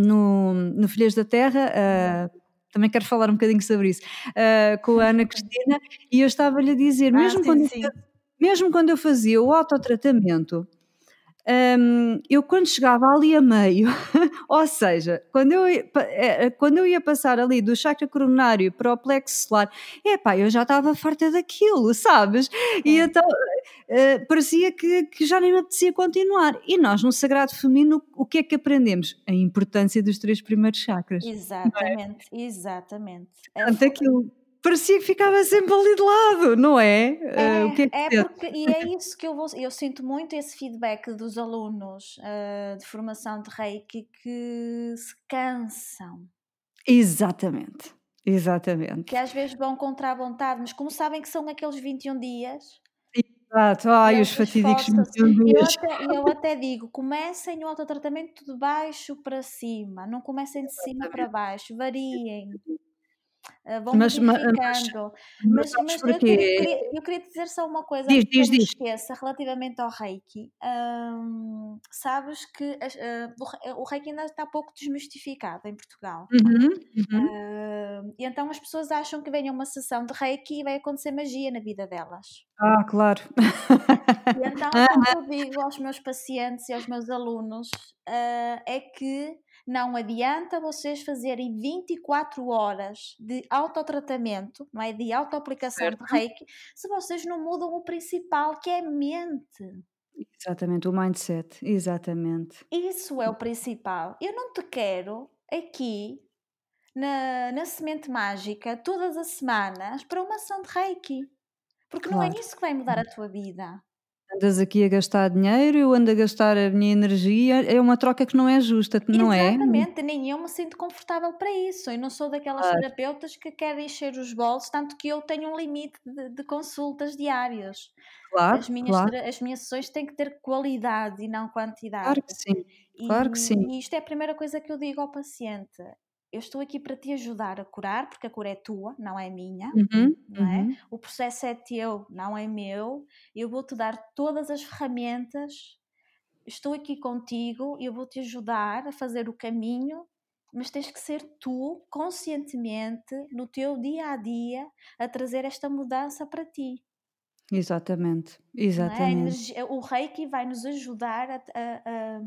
Speaker 1: no no Filhas da Terra, ah, também quero falar um bocadinho sobre isso, ah, com a Ana Cristina, e eu estava-lhe a dizer,
Speaker 2: Ah,
Speaker 1: mesmo
Speaker 2: sim,
Speaker 1: quando eu
Speaker 2: sim,
Speaker 1: mesmo quando eu fazia o autotratamento Hum, eu quando chegava ali a meio, ou seja, quando eu ia pa eh, quando eu ia passar ali do chakra coronário para o plexo solar, epá, eu já estava farta daquilo, sabes? E então, eh, parecia que que já nem me apetecia continuar. E nós no sagrado feminino, o que é que aprendemos? A importância dos 3 primeiros chakras.
Speaker 2: Exatamente, exatamente. É
Speaker 1: Portanto,
Speaker 2: fu
Speaker 1: aquilo parecia que ficava sempre ali de lado, não é? Eh, o que é que
Speaker 2: é, é porque e é isso que eu vou eu sinto muito esse feedback dos alunos, hã, de formação de Reiki que se cansam,
Speaker 1: Exatamente,
Speaker 2: que
Speaker 1: exatamente.
Speaker 2: às vezes vão contra a vontade, mas como sabem que são aqueles 21 dias,
Speaker 1: Exato, ai os fatídicos
Speaker 2: esforçam-se.
Speaker 1: 21
Speaker 2: E eu
Speaker 1: dias.
Speaker 2: até eu até digo: "Comecem o autotratamento de baixo para cima, não comecem de cima para baixo, variem". Ah, vão
Speaker 1: mas ma mas
Speaker 2: modificando.
Speaker 1: mas
Speaker 2: Mas
Speaker 1: sabes
Speaker 2: mas eu queria eu queria dizer só uma coisa
Speaker 1: Diz, diz, diz.
Speaker 2: esqueça, relativamente ao Reiki. Hum, sabes que ah, o Rei o Reiki ainda está pouco desmistificado em Portugal.
Speaker 1: Uhum, uhum.
Speaker 2: Hum, e então as pessoas acham que vem uma sessão de Reiki e vai acontecer magia na vida delas.
Speaker 1: Ah, claro.
Speaker 2: E então aquilo que eu digo aos meus pacientes e aos meus alunos, ah, é que não adianta vocês fazerem 24 horas de autotratamento, não é, de autoaplicação de reiki, se vocês não mudam o principal, que é a mente.
Speaker 1: Exatamente, o mindset, exatamente.
Speaker 2: Isso é o principal. Eu não te quero aqui na, na semente mágica todas as semanas para uma ação de reiki, porque não é
Speaker 1: Claro.
Speaker 2: isso que vai mudar a tua vida.
Speaker 1: Andas aqui a gastar dinheiro, eu ando a gastar a minha energia, é uma troca que não é justa, não é?
Speaker 2: Exatamente, nem eu me sinto confortável para isso. Eu não sou daquelas
Speaker 1: Claro,
Speaker 2: terapeutas que querem encher os bolsos, tanto que eu tenho um limite de, de consultas diárias. As
Speaker 1: claro,
Speaker 2: minhas,
Speaker 1: claro,
Speaker 2: as minhas sessões têm que ter qualidade e não quantidade.
Speaker 1: claro que sim, claro que sim.
Speaker 2: E isto é a primeira coisa que eu digo ao paciente. Eu estou aqui para te ajudar a curar, porque a cura é tua, não é minha,
Speaker 1: Uhum,
Speaker 2: não é?
Speaker 1: uhum.
Speaker 2: O processo é teu, não é meu. Eu vou-te dar todas as ferramentas estou aqui contigo e eu vou te ajudar a fazer o caminho, mas tens que ser tu, conscientemente, no teu dia a dia, a trazer esta mudança para ti.
Speaker 1: Exatamente,
Speaker 2: é?
Speaker 1: Exatamente,
Speaker 2: energia- o Reiki vai nos ajudar a, a- a-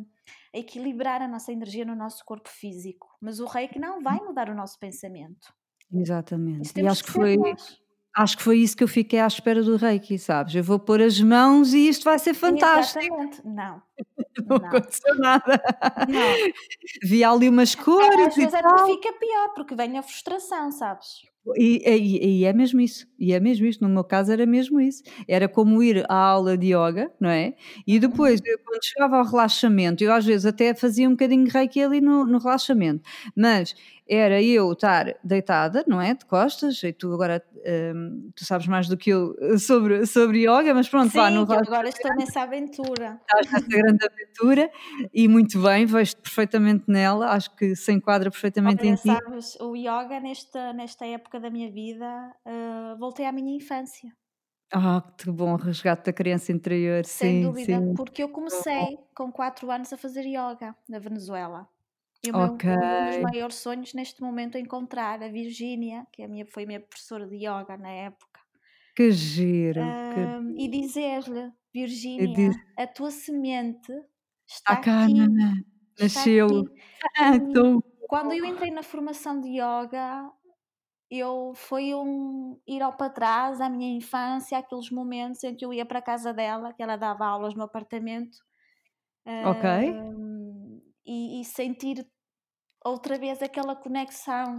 Speaker 2: equilibrar a nossa energia no nosso corpo físico, mas o Reiki não vai mudar o nosso pensamento.
Speaker 1: Exatamente. E acho
Speaker 2: que
Speaker 1: que foi
Speaker 2: nós.
Speaker 1: Acho que foi isso que eu fiquei à espera do Reiki, sabes? Eu vou pôr as mãos e isto vai ser fantástico.
Speaker 2: Exatamente. Não,
Speaker 1: Não
Speaker 2: não,
Speaker 1: aconteceu nada.
Speaker 2: não.
Speaker 1: Vi ali umas cores
Speaker 2: Às
Speaker 1: e
Speaker 2: vezes
Speaker 1: tal.
Speaker 2: fica pior, porque vem a frustração, sabes?
Speaker 1: E, e- e é mesmo isso. E é mesmo isto. No meu caso era mesmo isso. Era como ir à aula de yoga, não é? E depois,
Speaker 2: Uhum.
Speaker 1: eu, quando chegava ao relaxamento, eu às vezes até fazia um bocadinho de reiki ali no, no relaxamento, mas era eu estar deitada, não é? De costas, e tu agora hum, tu sabes mais do que eu sobre, sobre yoga, mas pronto, vá, no
Speaker 2: Sim, eu agora estou nessa aventura.
Speaker 1: estás nessa grande aventura e muito bem, vejo-te perfeitamente nela, acho que se enquadra perfeitamente em
Speaker 2: Olha,
Speaker 1: ti.
Speaker 2: sabes, o yoga nesta, nesta época da minha vida, eh, voltei à minha infância.
Speaker 1: Ah, que bom, resgate da criança interior,
Speaker 2: Sem
Speaker 1: sim,
Speaker 2: dúvida,
Speaker 1: sim.
Speaker 2: porque eu comecei com 4 anos a fazer ioga na Venezuela. E o meu
Speaker 1: ok,
Speaker 2: um dos maiores sonhos neste momento é encontrar a Virgínia, que é a minha foi a minha professora de ioga na época,
Speaker 1: que giro, que
Speaker 2: hã, e dizer-lhe: "Virgínia,
Speaker 1: diz:
Speaker 2: a tua semente
Speaker 1: "Está
Speaker 2: está
Speaker 1: cá,
Speaker 2: aqui, está
Speaker 1: nasceu".
Speaker 2: aqui".
Speaker 1: Ah,
Speaker 2: E
Speaker 1: tão
Speaker 2: quando eu entrei na formação de ioga, eu foi um ir ao para trás à minha infância, àqueles momentos em que eu ia para a casa dela, que ela dava aulas no apartamento,
Speaker 1: ok,
Speaker 2: hã, e e sentir outra vez aquela conexão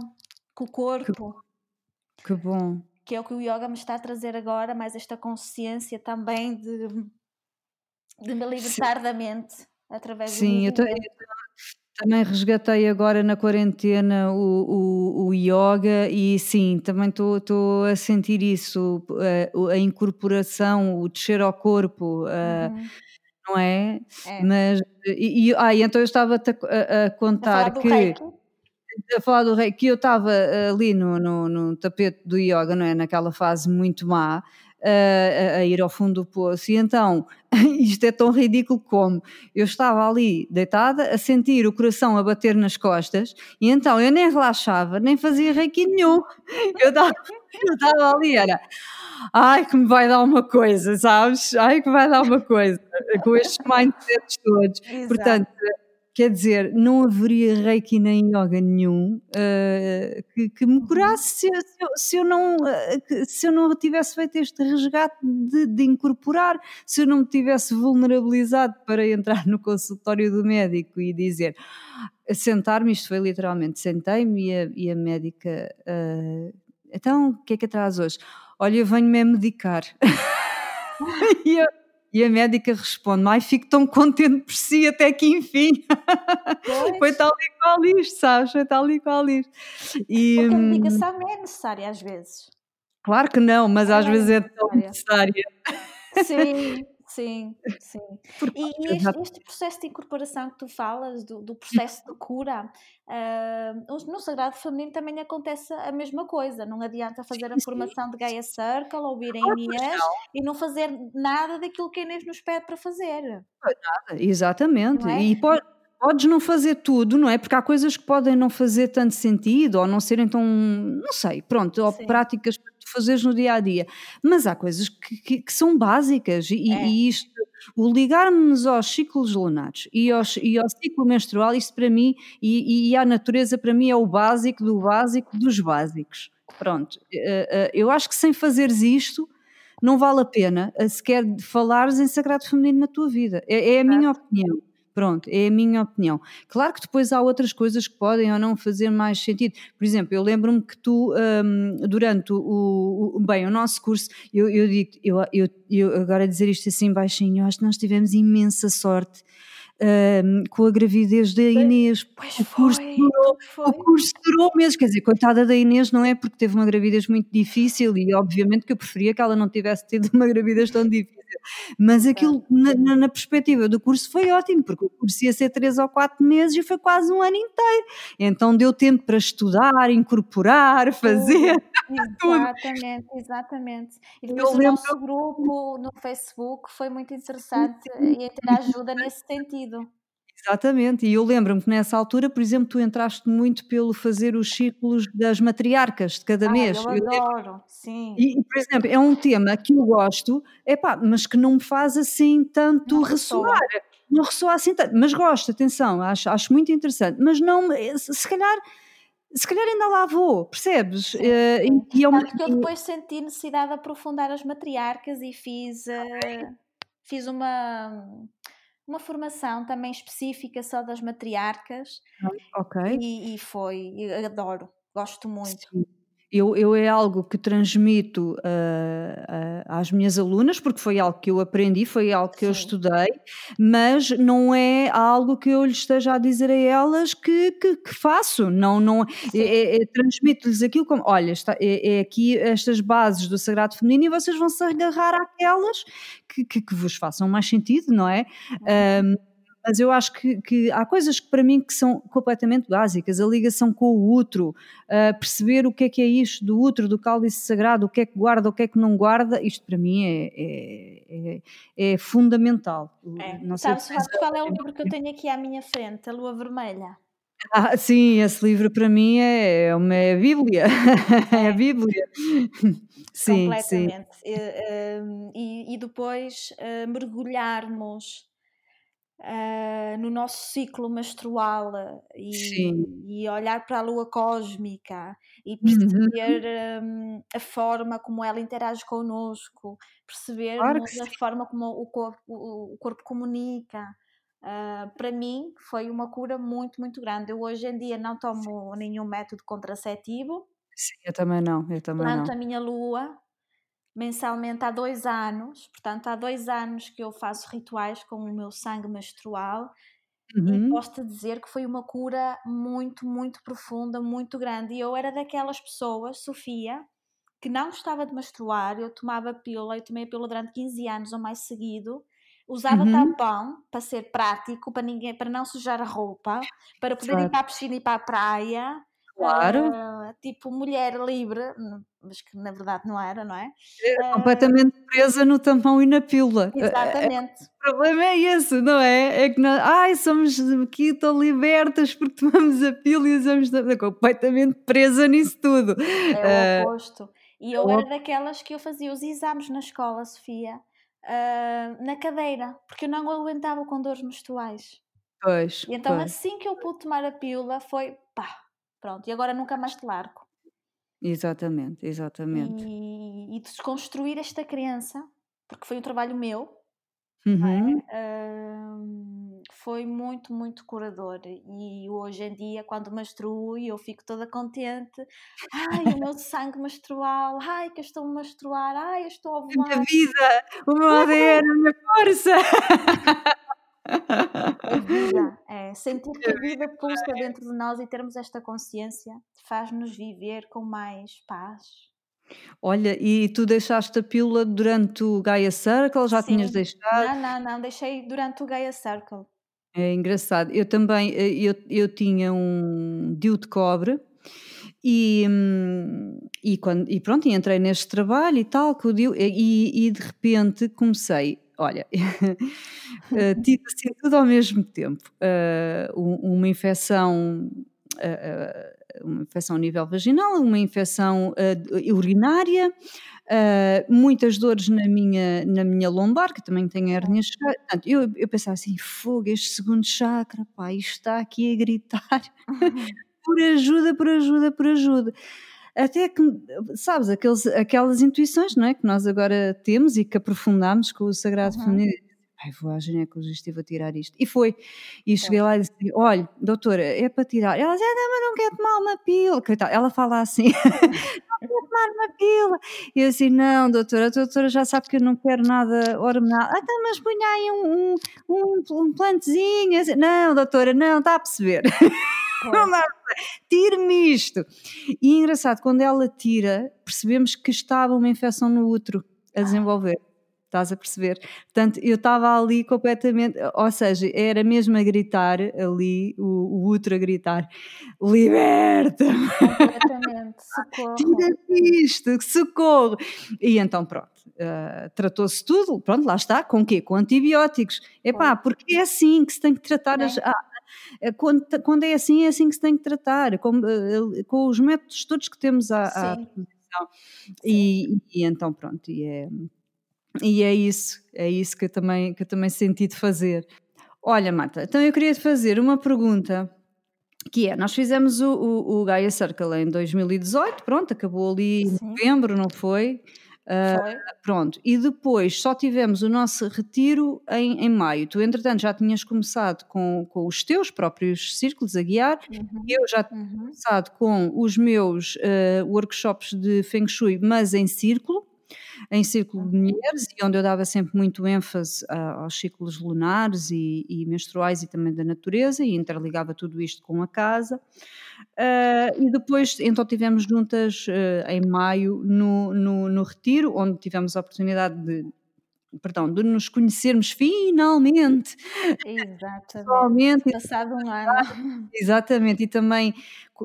Speaker 2: com o
Speaker 1: que
Speaker 2: corpo,
Speaker 1: que bom.
Speaker 2: Que é o que o yoga me está a trazer agora, mais esta consciência também de de me
Speaker 1: Sim,
Speaker 2: libertar da mente através do
Speaker 1: sim, eu ta
Speaker 2: movimento.
Speaker 1: Também resgatei agora na quarentena o o o ioga e sim, também estou a sentir isso, eh, o a incorporação, o descer ao corpo, ah,
Speaker 2: Uhum,
Speaker 1: não é?
Speaker 2: é.
Speaker 1: Mas e e ah, então eu estava-te a a a
Speaker 2: A
Speaker 1: contar que
Speaker 2: reiki?
Speaker 1: A falar do reiki, que eu estava ali no no no tapete do ioga, não é, naquela fase muito má, a a a ir ao fundo do poço e então, isto é tão ridículo como, eu estava ali deitada a sentir o coração a bater nas costas e então eu nem relaxava, nem fazia reiki nenhum. Eu estava ali era: "Ai que me vai dar uma coisa", sabes? "Ai que vai dar uma coisa", com estes mindsets todos. Portanto
Speaker 2: Exato.
Speaker 1: Quer dizer, não haveria reiki nem ioga nenhum, hã, que que me curasse se eu se eu se eu não, que se eu não tivesse feito este resgate de de incorporar, se eu não me tivesse vulnerabilizado para entrar no consultório do médico e dizer sentar-me, isto foi literalmente, sentei-me e a e a médica, hã: "Então, o que é que a traz hoje?" "Olha, eu venho-me é medicar." E eu e a médica responde-me: "Ai, fico tão contente por si, até que enfim."
Speaker 2: Pois,
Speaker 1: Foi tal e qual isto, sabes? Foi tal e qual isto. E,
Speaker 2: porque a
Speaker 1: hum,
Speaker 2: medicação não é necessária às vezes.
Speaker 1: claro que não, mas às
Speaker 2: é
Speaker 1: vezes é tão
Speaker 2: necessária. Sim, sim, sim. E e este este processo de incorporação que tu falas, do do processo de cura, hã, no sagrado feminino também acontece a mesma coisa, não adianta fazer a formação de Gaia Circle, ouvir a
Speaker 1: Ah, pois
Speaker 2: Inês e não fazer nada daquilo que a Inês nos pede para fazer, não
Speaker 1: Exatamente.
Speaker 2: é?
Speaker 1: E po podes não fazer tudo, não é? Porque há coisas que podem não fazer tanto sentido ou não serem tão não sei, pronto, ou
Speaker 2: Sim,
Speaker 1: práticas para tu fazeres no dia a dia. Mas há coisas que que que são básicas e
Speaker 2: é,
Speaker 1: e isto o ligarmos aos ciclos lunares e aos e ao ciclo menstrual, isto para mim e e à natureza, para mim é o básico do básico dos básicos. Pronto, eh eh, eu acho que sem fazeres isto, não vale a pena, eh, sequer falares em sagrado feminino na tua vida. É é a minha opinião. Pronto, é a minha opinião. Claro que depois há outras coisas que podem ou não fazer mais sentido. Por exemplo, eu lembro-me que tu, hum, durante o, o- bem, o nosso curso, eu, eu digo, eu, eu, eu agora dizer isto assim baixinho, eu acho que nós tivemos imensa sorte hum, com a gravidez da Inês,
Speaker 2: pois
Speaker 1: o curso
Speaker 2: foi,
Speaker 1: durou,
Speaker 2: pois
Speaker 1: o
Speaker 2: foi.
Speaker 1: curso durou meses, quer dizer, coitada da Inês não é? Porque teve uma gravidez muito difícil e obviamente que eu preferia que ela não tivesse tido uma gravidez tão difícil, mas aquilo na, na- na perspectiva do curso foi ótimo, porque o curso ia ser 3 ou 4 meses e foi quase um ano inteiro, então deu tempo para estudar, incorporar, fazer
Speaker 2: exatamente, exatamente. E depois
Speaker 1: Eu
Speaker 2: o
Speaker 1: lembro
Speaker 2: nosso grupo no Facebook foi muito interessante e ter ajuda nesse sentido.
Speaker 1: Exatamente, e eu lembro-me que nessa altura, por exemplo, tu entraste muito pelo fazer os círculos das matriarcas de cada
Speaker 2: Ai,
Speaker 1: mês.
Speaker 2: eu
Speaker 1: Eu
Speaker 2: adoro, sim.
Speaker 1: E, por exemplo, é um tema que eu gosto, epá, mas que não me faz assim tanto
Speaker 2: Não
Speaker 1: ressoar.
Speaker 2: ressoa.
Speaker 1: Não ressoa assim tanto, mas gosto, atenção, acho, acho muito interessante, mas não, se calhar, se calhar ainda lá vou, percebes?
Speaker 2: Sim,
Speaker 1: Eh,
Speaker 2: sim.
Speaker 1: e, é
Speaker 2: eu
Speaker 1: e-
Speaker 2: depois senti necessidade de aprofundar as matriarcas e fiz, eh, fiz uma uma formação também específica só das matriarcas
Speaker 1: ok,
Speaker 2: e e foi adoro, gosto muito.
Speaker 1: sim. Eu, eu é algo que transmito ah, ah, às minhas alunas, porque foi algo que eu aprendi, foi algo que eu
Speaker 2: Sim,
Speaker 1: estudei, mas não é algo que eu lhes esteja a dizer a elas que, que, que faço. Não, não, é, é- é- transmito-lhes aquilo como: olha, está, é, é aqui estas bases do sagrado feminino e vocês vão se agarrar àquelas que, que, que vos façam mais sentido, não é?
Speaker 2: Uhum.
Speaker 1: Mas eu acho que, que, há coisas que para mim que são completamente básicas, a ligação com o útero, uh, perceber o que é que é isto do útero, do cálice sagrado, o que é que guarda, o que é que não guarda, isto para mim é, é, é, é fundamental.
Speaker 2: É. Não Sabes, se qual é o livro que eu tenho aqui à minha frente? A Lua Vermelha.
Speaker 1: Ah, sim, esse livro para mim é, é uma é a Bíblia, é a é. Bíblia.
Speaker 2: Sim, sim. Completamente. Hum, e, e depois uh, mergulharmos uh, no nosso ciclo menstrual e, e, olhar para a lua cósmica e perceber uhum. um, a forma como ela interage connosco, perceber claro a forma como o corpo, o corpo comunica. Uh, para mim foi uma cura muito, muito grande. Eu hoje em dia não tomo nenhum método contraceptivo.
Speaker 1: Sim, eu também não, eu também
Speaker 2: Planto
Speaker 1: não.
Speaker 2: a minha lua mensalmente há dois anos, portanto há dois anos que eu faço rituais com o meu sangue menstrual uhum. e posso-te dizer que foi uma cura muito, muito profunda, muito grande. E eu era daquelas pessoas, Sofia, que não gostava de menstruar, eu tomava pílula, eu tomei a pílula durante 15 anos ou mais seguido, usava uhum. tampão para ser prático, para ninguém, para não sujar a roupa, para poder claro. ir para a piscina e para a praia.
Speaker 1: Claro. Uh,
Speaker 2: tipo mulher livre, mas que na verdade não era, não é?
Speaker 1: é completamente presa no tampão e na pílula.
Speaker 2: Exatamente.
Speaker 1: É, o problema é esse, não é? É que nós, ai, somos aqui tão libertas porque tomamos a pílula e usamos. completamente presa nisso tudo.
Speaker 2: É o oposto. E eu era daquelas que eu fazia os exames na escola, Sofia, uh, na cadeira, porque eu não aguentava com dores menstruais.
Speaker 1: Pois.
Speaker 2: E então,
Speaker 1: pois.
Speaker 2: assim que eu pude tomar a pílula, foi pá, pronto, e agora nunca mais te largo.
Speaker 1: Exatamente, exatamente.
Speaker 2: E, e desconstruir esta crença, porque foi um trabalho meu, é?
Speaker 1: Uhum.
Speaker 2: foi muito, muito curador. E hoje em dia, quando menstruo, eu fico toda contente. Ai, o meu sangue menstrual, ai, que eu estou a menstruar, ai, eu estou a
Speaker 1: A minha vida, o meu ADN, a minha força.
Speaker 2: A vida, é, sentir que a vida pulsa dentro de nós e termos esta consciência faz-nos viver com mais paz.
Speaker 1: Olha, e tu deixaste a pílula durante o Gaia Circle? Já Sim. tinhas deixado?
Speaker 2: Não, não, não, deixei durante o Gaia Circle.
Speaker 1: É engraçado. Eu também, eh, eu, eu tinha um DIU de cobre e, hum, e, quando, e pronto, e entrei neste trabalho e tal, com o DIU, e, e de repente comecei olha, uh, tive assim tudo ao mesmo tempo. Uh, uma infecção. Uh, uma infecção a nível vaginal, uma infecção urinária, muitas dores na minha, na minha lombar, que também tenho hernias. Portanto, eu, eu pensava assim: fogo, este segundo chakra, pá, isto está aqui a gritar por ajuda, por ajuda, por ajuda até que, sabes, aqueles, aquelas intuições, não é? Que nós agora temos e que aprofundamos com o Sagrado uhum. Feminino. Ai, vou à ginecologista e vou tirar isto. E foi. E cheguei lá e disse: Olha, doutora, é para tirar. Ela disse: ah, mas não quer tomar uma pílula. Ela fala assim: Não quer tomar uma pílula. E eu assim: Não, doutora, a doutora já sabe que eu não quero nada hormonal. Ah, então, mas punha aí um, um, um, um plantezinho. Assim, não, doutora, não, está a perceber. tire-me isto. E engraçado, quando ela tira, percebemos que estava uma infecção no útero a desenvolver. Estás a perceber? Portanto, eu estava ali completamente, ou seja, era mesmo a gritar ali, o, o útero a gritar: liberta-me!
Speaker 2: Completamente, socorro!
Speaker 1: Tira isto, socorro! E então, pronto, uh, tratou-se tudo, pronto, lá está, com o quê? Com antibióticos. Epá, porque é assim que se tem que tratar as, ah, eh, quando, quando é assim, é assim que se tem que tratar, com, eh, com os métodos todos que temos à, à disposição. E, e, então, pronto, e é, e é isso, é isso que eu também, que eu também senti de fazer. Olha, Marta, então eu queria te fazer uma pergunta que é, nós fizemos o, o, o Gaia Circle em 2018, pronto, acabou ali em novembro, não foi? Uh, pronto, e depois só tivemos o nosso retiro em, em maio. Tu, entretanto, já tinhas começado com, com os teus próprios círculos a guiar, uhum. eu já tinha uhum. começado com os meus uh, workshops de Feng Shui, mas em círculo em círculo de uhum. mulheres e onde eu dava sempre muito ênfase uh, aos ciclos lunares e, e, menstruais e também da natureza e interligava tudo isto com a casa. Uh, e depois, então, tivemos juntas uh, em maio no, no, no, retiro, onde tivemos a oportunidade de perdão, de nos conhecermos finalmente,
Speaker 2: Exatamente. Passado um ano.
Speaker 1: Exatamente, e também,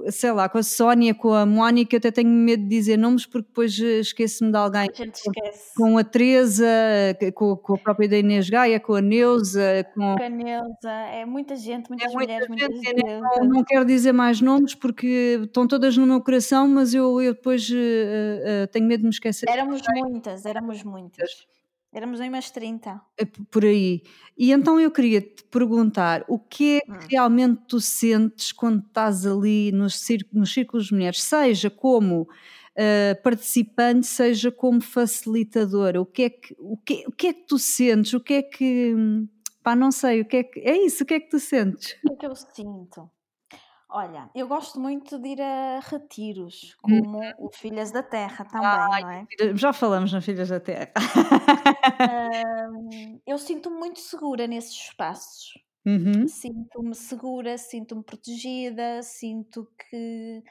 Speaker 1: sei lá, com a Sónia, com a Mónica, eu até tenho medo de dizer nomes porque depois, eh, esqueço-me de alguém.
Speaker 2: A gente esquece.
Speaker 1: Com a Teresa, que com com a própria da Inês Gaia, com a Neuza, com
Speaker 2: Com a Neuza, é muita gente,
Speaker 1: é
Speaker 2: muitas
Speaker 1: muita
Speaker 2: mulheres, muitas
Speaker 1: gente, eu nem não quero dizer mais nomes porque estão todas no meu coração, mas eu eu depois, eh, eh, eh, tenho medo de me esquecer
Speaker 2: Éramos muitas, éramos muitas. Éramos aí umas 30.
Speaker 1: É por aí. E então eu queria te perguntar, o que é
Speaker 2: Hum.
Speaker 1: que realmente tu sentes quando estás ali nos nos círculos de mulheres, seja como, hã, participante, seja como facilitadora, o que é que o que o que é que tu sentes? O que é que pá, não sei, o que é que é isso, o que é que tu sentes?
Speaker 2: O que é que eu sinto? Olha, eu gosto muito de ir a retiros,
Speaker 1: Uhum.
Speaker 2: como o Filhas da Terra também,
Speaker 1: Ai,
Speaker 2: não é?
Speaker 1: já falamos na Filhas da Terra.
Speaker 2: Hum, eu sinto-me muito segura nesses espaços.
Speaker 1: Uhum.
Speaker 2: Sinto-me segura, sinto-me protegida, sinto que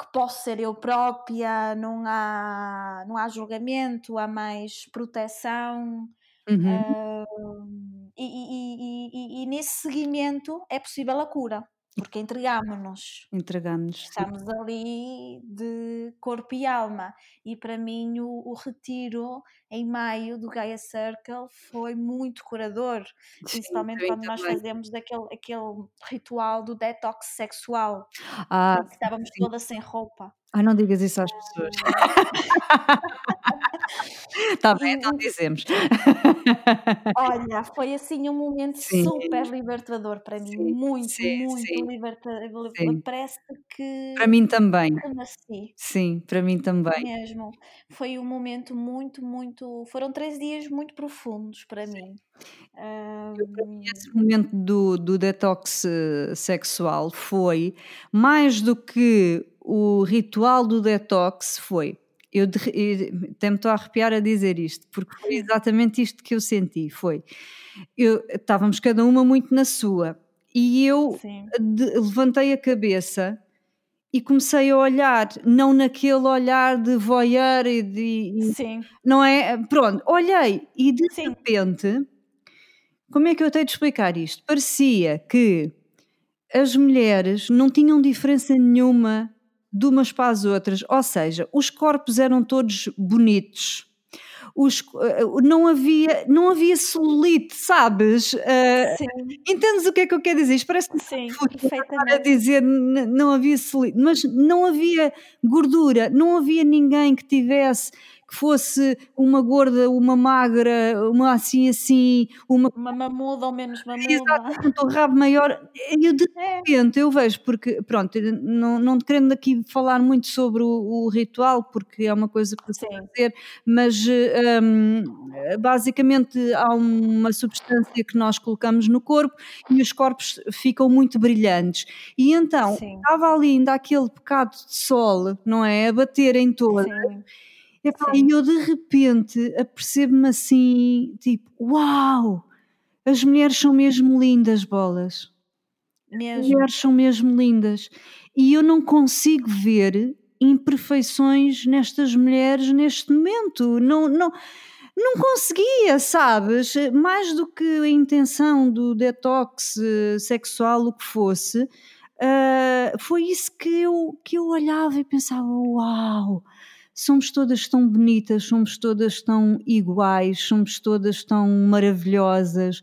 Speaker 2: que posso ser eu própria, não há não há julgamento, há mais proteção.
Speaker 1: Uhum.
Speaker 2: Hum, e e e e nesse seguimento é possível a cura, porque entregamo-nos.
Speaker 1: Entregamos-nos, sim.
Speaker 2: Estamos ali de corpo e alma. E para mim o o retiro em maio do Gaia Circle foi muito curador,
Speaker 1: Sim,
Speaker 2: principalmente quando nós fazemos aquele aquele ritual do detox sexual,
Speaker 1: Ah,
Speaker 2: estávamos
Speaker 1: sim.
Speaker 2: todas sem roupa.
Speaker 1: Ai, não digas isso às pessoas. Está bem, então dizemos.
Speaker 2: olha, foi assim um momento
Speaker 1: Sim.
Speaker 2: super libertador para mim,
Speaker 1: Sim,
Speaker 2: muito,
Speaker 1: sim,
Speaker 2: muito
Speaker 1: sim.
Speaker 2: liberta
Speaker 1: Sim.
Speaker 2: parece
Speaker 1: Para
Speaker 2: que
Speaker 1: mim também. Sim, para mim também.
Speaker 2: Mesmo. Foi um momento muito, muito foram 3 dias muito profundos para mim.
Speaker 1: Para
Speaker 2: Hum,
Speaker 1: esse momento do do detox, eh, sexual foi, mais do que o ritual do detox, foi eu de re e até me estou a arrepiar a dizer isto, porque foi exatamente isto que eu senti, foi, eu estávamos cada uma muito na sua, e eu de levantei a cabeça e comecei a olhar, não naquele olhar de voyeur e de
Speaker 2: Sim.
Speaker 1: não é? Pronto, olhei e de
Speaker 2: Sim.
Speaker 1: repente, como é que eu tenho de explicar isto? Parecia que as mulheres não tinham diferença nenhuma de umas para as outras, ou seja, os corpos eram todos bonitos, os eh, não havia não havia celulite, sabes?
Speaker 2: Sim.
Speaker 1: entendes o que é que eu quero dizer? Isto parece um
Speaker 2: Sim,
Speaker 1: fútil estar a
Speaker 2: perfeitamente.
Speaker 1: dizer não havia celulite, mas não havia gordura, não havia ninguém que tivesse que fosse uma gorda, uma magra, uma assim assim, uma
Speaker 2: Uma mamuda ou menos mamuda.
Speaker 1: exatamente, o rabo maior, eu de
Speaker 2: É.
Speaker 1: repente eu vejo porque pronto, não não querendo aqui falar muito sobre o o ritual, porque é uma coisa para se fazer, mas, hum, basicamente há uma substância que nós colocamos no corpo e os corpos ficam muito brilhantes. E então,
Speaker 2: Sim.
Speaker 1: estava ali ainda aquele bocado de sol, não é, a bater em todas,
Speaker 2: Sim.
Speaker 1: Epá, e eu de repente apercebo-me assim, tipo: "Uau! As mulheres são mesmo lindas, bolas. As
Speaker 2: Mesmo.
Speaker 1: mulheres são mesmo lindas". E eu não consigo ver imperfeições nestas mulheres neste momento, não não não conseguia, sabes? Mais do que a intenção do detox, eh, sexual, o que fosse, ah, foi isso que eu que eu olhava e pensava: "Uau! Somos todas tão bonitas, somos todas tão iguais, somos todas tão maravilhosas".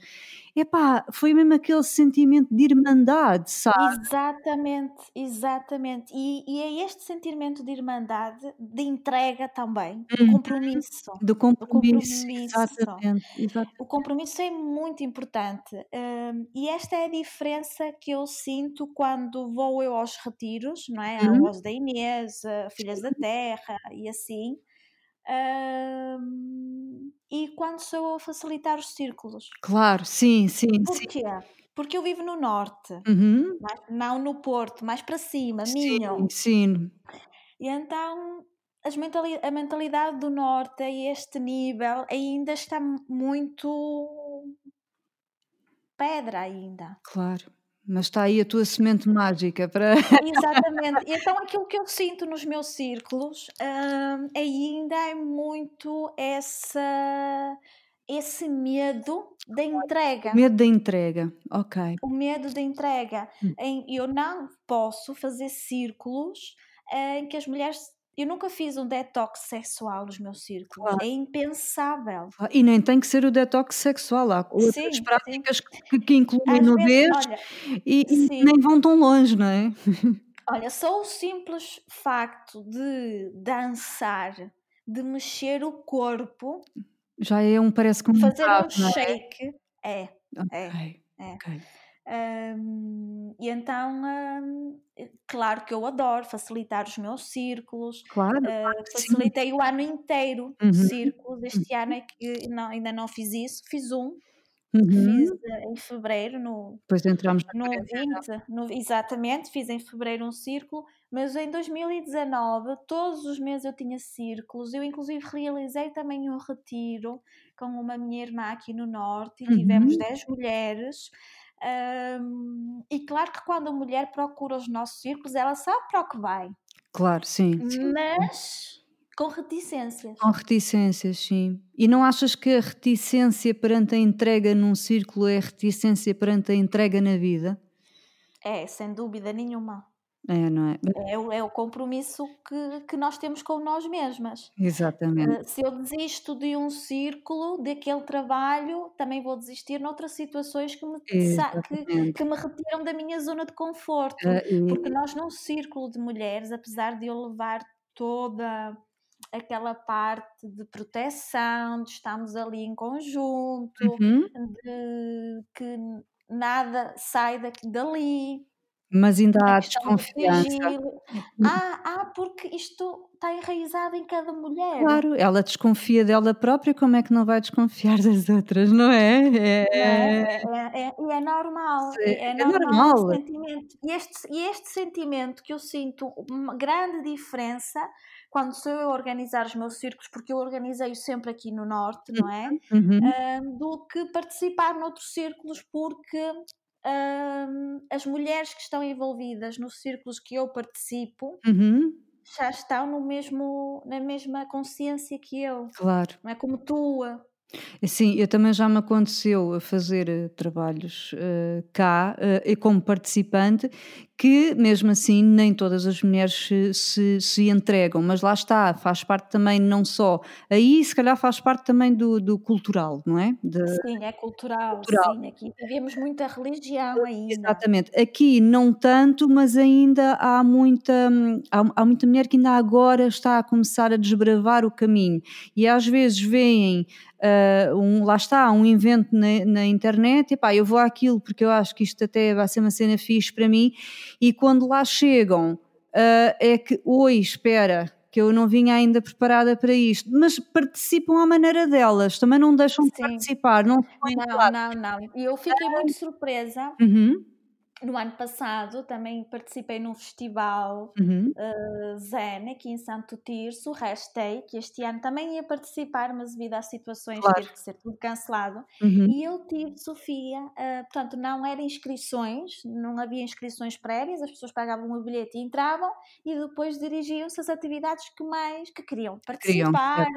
Speaker 1: Epá, foi mesmo aquele sentimento de irmandade, sabe?
Speaker 2: Exatamente, exatamente. E e é este sentimento de irmandade, de entrega também, do
Speaker 1: Uhum.
Speaker 2: compromisso,
Speaker 1: Do
Speaker 2: do
Speaker 1: compromisso,
Speaker 2: compromisso.
Speaker 1: exatamente, exatamente.
Speaker 2: O compromisso é muito importante, hum, e esta é a diferença que eu sinto quando vou eu aos retiros, não é,
Speaker 1: Uhum.
Speaker 2: aos da Inês, Filhas da Terra e assim, hum, e quando sou eu a facilitar os círculos.
Speaker 1: Claro, sim, sim, sim.
Speaker 2: Porquê? Porque eu vivo no norte,
Speaker 1: Uhum.
Speaker 2: mais não no Porto, mais para cima,
Speaker 1: Sim,
Speaker 2: Minho.
Speaker 1: sim.
Speaker 2: E então as mentali a mentalidade do norte a este nível ainda está muito pedra ainda.
Speaker 1: Claro, mas está aí a tua semente mágica para
Speaker 2: Exatamente. Então aquilo que eu sinto nos meus círculos, hum, ainda é muito essa esse medo da entrega.
Speaker 1: O medo da entrega, ok.
Speaker 2: O medo da entrega.
Speaker 1: Hum.
Speaker 2: Eu não posso fazer círculos em que as mulheres. Eu nunca fiz um detox sexual nos meus círculos.
Speaker 1: Claro.
Speaker 2: É impensável.
Speaker 1: Ah, E nem tem que ser o detox sexual, há outras
Speaker 2: Sim, sim.
Speaker 1: práticas que, que incluem
Speaker 2: Às vezes,
Speaker 1: nudez
Speaker 2: olha,
Speaker 1: e, e
Speaker 2: sim.
Speaker 1: nem vão tão longe, não é?
Speaker 2: Olha, só o simples facto de dançar, de mexer o corpo,
Speaker 1: Já é um, parece que um
Speaker 2: fazer um
Speaker 1: é?
Speaker 2: shake, é. é.
Speaker 1: Ok,
Speaker 2: é.
Speaker 1: ok.
Speaker 2: Hum, e então, hum, claro que eu adoro facilitar os meus círculos.
Speaker 1: Claro,
Speaker 2: Uh,
Speaker 1: que sim.
Speaker 2: facilitei o ano inteiro
Speaker 1: Uhum.
Speaker 2: círculos. Este ano é que não, ainda não fiz isso. Fiz um,
Speaker 1: Uhum.
Speaker 2: fiz uh, em fevereiro, no,
Speaker 1: Depois entramos
Speaker 2: no
Speaker 1: quarentena.
Speaker 2: 20, no- exatamente, fiz em fevereiro um círculo, mas em 2019, todos os meses eu tinha círculos. Eu, inclusive, realizei também um retiro com uma minha irmã aqui no Norte e tivemos
Speaker 1: Uhum.
Speaker 2: 10 mulheres. Ahm, e claro que quando a mulher procura os nossos círculos, ela sabe para o que vai,
Speaker 1: Claro, sim, sim.
Speaker 2: mas com reticências.
Speaker 1: Com reticências, sim. E não achas que a reticência perante a entrega num círculo é a reticência perante a entrega na vida?
Speaker 2: É, sem dúvida nenhuma.
Speaker 1: É, não é?
Speaker 2: É, o- é o compromisso que, que nós temos com nós mesmas.
Speaker 1: Exatamente.
Speaker 2: Eh, Se eu desisto de um círculo, daquele trabalho, também vou desistir noutras situações que me, que, que me retiram da minha zona de conforto.
Speaker 1: Ah, e-
Speaker 2: Porque nós, num círculo de mulheres, apesar de eu levar toda aquela parte de proteção, de estarmos ali em conjunto,
Speaker 1: Uhum.
Speaker 2: de que nada sai daqui, dali,
Speaker 1: Mas ainda há desconfiança.
Speaker 2: sigilo. Ah, ah, porque isto está enraizado em cada mulher.
Speaker 1: Claro, ela desconfia dela própria, como é que não vai desconfiar das outras, não é? É,
Speaker 2: é? É, é, e é normal,
Speaker 1: é,
Speaker 2: é, normal
Speaker 1: normal.
Speaker 2: sentimento. E este, e este sentimento que eu sinto uma grande diferença quando sou eu a organizar os meus círculos, porque eu organizei-o sempre aqui no Norte, não é?
Speaker 1: Uhum.
Speaker 2: Ahm, do que participar noutros círculos, porque ahm, as mulheres que estão envolvidas nos círculos que eu participo
Speaker 1: Uhum.
Speaker 2: já estão no mesmo, na mesma consciência que eu,
Speaker 1: Claro.
Speaker 2: não é como tu.
Speaker 1: Sim, eu também já me aconteceu a fazer eh, trabalhos eh, cá e como participante, que mesmo assim nem todas as mulheres se, se, se entregam, mas lá está, faz parte também não só, aí se calhar faz parte também do, do cultural, não é? De-
Speaker 2: Sim, é cultural,
Speaker 1: Cultural.
Speaker 2: sim. Aqui vivemos muita religião ainda.
Speaker 1: Exatamente. Aqui não tanto, mas ainda há muita, hum, há, há muita mulher que ainda agora está a começar a desbravar o caminho e às vezes veem, ah, um, lá está, um evento na, na internet e pá, eu vou àquilo porque eu acho que isto até vai ser uma cena fixe para mim e quando lá chegam ah, é que, oi, espera, que eu não vinha ainda preparada para isto, mas participam à maneira delas, também não deixam de
Speaker 2: Sim.
Speaker 1: participar, não de
Speaker 2: Não, não, não. E eu fiquei muito surpresa.
Speaker 1: Uhum,
Speaker 2: No ano passado também participei num festival
Speaker 1: uhum.
Speaker 2: eh, Zen aqui em Santo Tirso, Restei, que este ano também ia participar, mas devido às situações
Speaker 1: Claro.
Speaker 2: teve que ser tudo cancelado.
Speaker 1: Uhum.
Speaker 2: E eu tive, Sofia, eh, portanto, não era inscrições, não havia inscrições prévias, as pessoas pagavam o bilhete e entravam e depois dirigiam-se às atividades que mais que queriam
Speaker 1: Queriam,
Speaker 2: participar.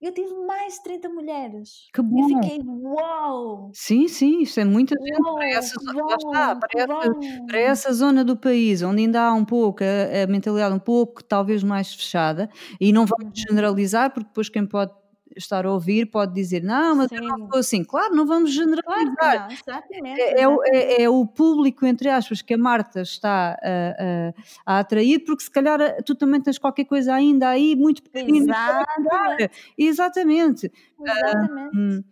Speaker 2: Eu tive mais de 30 mulheres.
Speaker 1: Que
Speaker 2: Eu
Speaker 1: bom!
Speaker 2: fiquei, uau!
Speaker 1: Sim, sim, isso é muita gente para essa, está, para essa, para essa zona do país onde ainda há um pouco a, a mentalidade um pouco talvez mais fechada, e não vamos
Speaker 2: Uhum.
Speaker 1: generalizar, porque depois quem pode estar a ouvir pode dizer, não, mas eu não
Speaker 2: Sim,
Speaker 1: sou assim. Claro, não vamos
Speaker 2: claro
Speaker 1: generalizar.
Speaker 2: não, exatamente,
Speaker 1: É, é o- é- é o público, entre aspas, que a Marta está a, a- a atrair, porque se calhar eh, tu também tens qualquer coisa ainda aí muito pequenina.
Speaker 2: Exatamente,
Speaker 1: Exatamente.
Speaker 2: exatamente.
Speaker 1: Hum,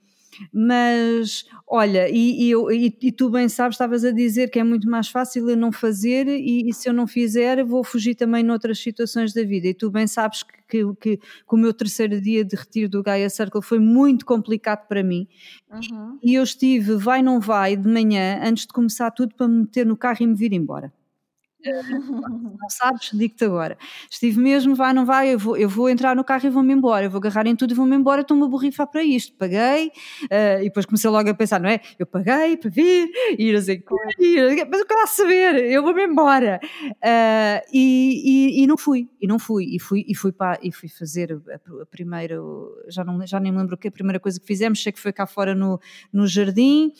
Speaker 1: Mas olha, e, e eu- e- e tu bem sabes, estavas a dizer que é muito mais fácil eu não fazer, e, se eu não fizer, vou fugir também noutras situações da vida. E tu bem sabes que, que, que- que o meu terceiro dia de retiro do Gaia Circle foi muito complicado para mim.
Speaker 2: Uhum.
Speaker 1: E eu estive, vai não vai, de manhã, antes de começar tudo, para me meter no carro e me vir embora. Não sabes, digo-te agora. Estive mesmo, vai, não vai, eu vou, eu vou entrar no carro e vou-me embora, eu vou agarrar em tudo e vou-me embora, estou-me a borrifar para isto. Paguei, uh, e depois comecei logo a pensar, não é? Eu paguei para vir, e não sei mas eu quero saber, eu vou-me embora. Uh, e, e, e, não fui, e não fui, e fui, e fui, para, e fui fazer a, a primeira, já, não, já nem me lembro o que a primeira coisa que fizemos, sei que foi cá fora no, no jardim,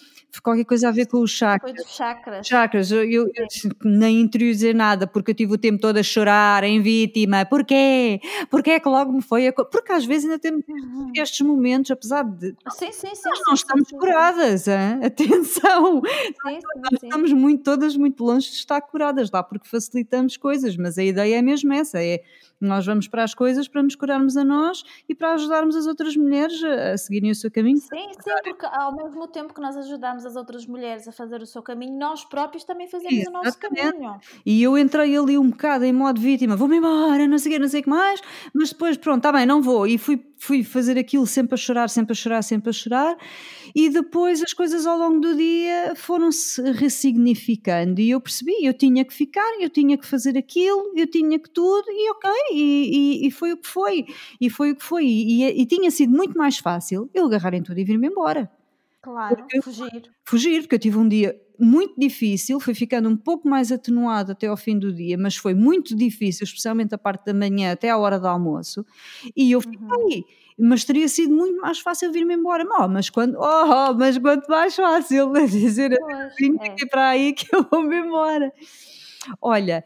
Speaker 1: qualquer coisa a ver com os chakras.
Speaker 2: Foi dos chakras.
Speaker 1: Chakras, eu, eu, eu nem interiorizei nada, porque eu tive o tempo todo a chorar em vítima. Porquê? Porquê é que logo me foi a... Porque às vezes ainda temos uhum. estes momentos, apesar de...
Speaker 2: Sim, sim, sim.
Speaker 1: Nós não
Speaker 2: sim,
Speaker 1: estamos
Speaker 2: sim,
Speaker 1: curadas, hein? atenção!
Speaker 2: Sim,
Speaker 1: nós estamos muito, todas muito longe de estar curadas lá, porque facilitamos coisas, mas a ideia é mesmo essa, é nós vamos para as coisas para nos curarmos a nós e para ajudarmos as outras mulheres a seguirem o seu caminho.
Speaker 2: Sim, sim, porque ao mesmo tempo que nós ajudamos as outras mulheres a fazer o seu caminho, nós próprios também fazemos Exatamente. o nosso caminho.
Speaker 1: E eu entrei ali um bocado em modo vítima, vou-me embora, não sei o que, não sei o que mais, mas depois, pronto, está bem, não vou. E fui, fui fazer aquilo sempre a chorar, sempre a chorar, sempre a chorar. E depois as coisas ao longo do dia foram-se ressignificando e eu percebi, eu tinha que ficar, eu tinha que fazer aquilo, eu tinha que tudo e ok, e, e, e foi o que foi, e foi o que foi, e, e, tinha sido muito mais fácil eu agarrar em tudo e vir-me embora.
Speaker 2: Claro, porque fugir.
Speaker 1: Fugir, porque eu tive um dia muito difícil, foi ficando um pouco mais atenuado até ao fim do dia, mas foi muito difícil, especialmente a parte da manhã até à hora do almoço, e eu fiquei. Uhum mas teria sido muito mais fácil vir-me embora. Oh, mas quando, oh, mas quanto mais fácil dizer assim, é. para aí que eu vou-me embora. Olha,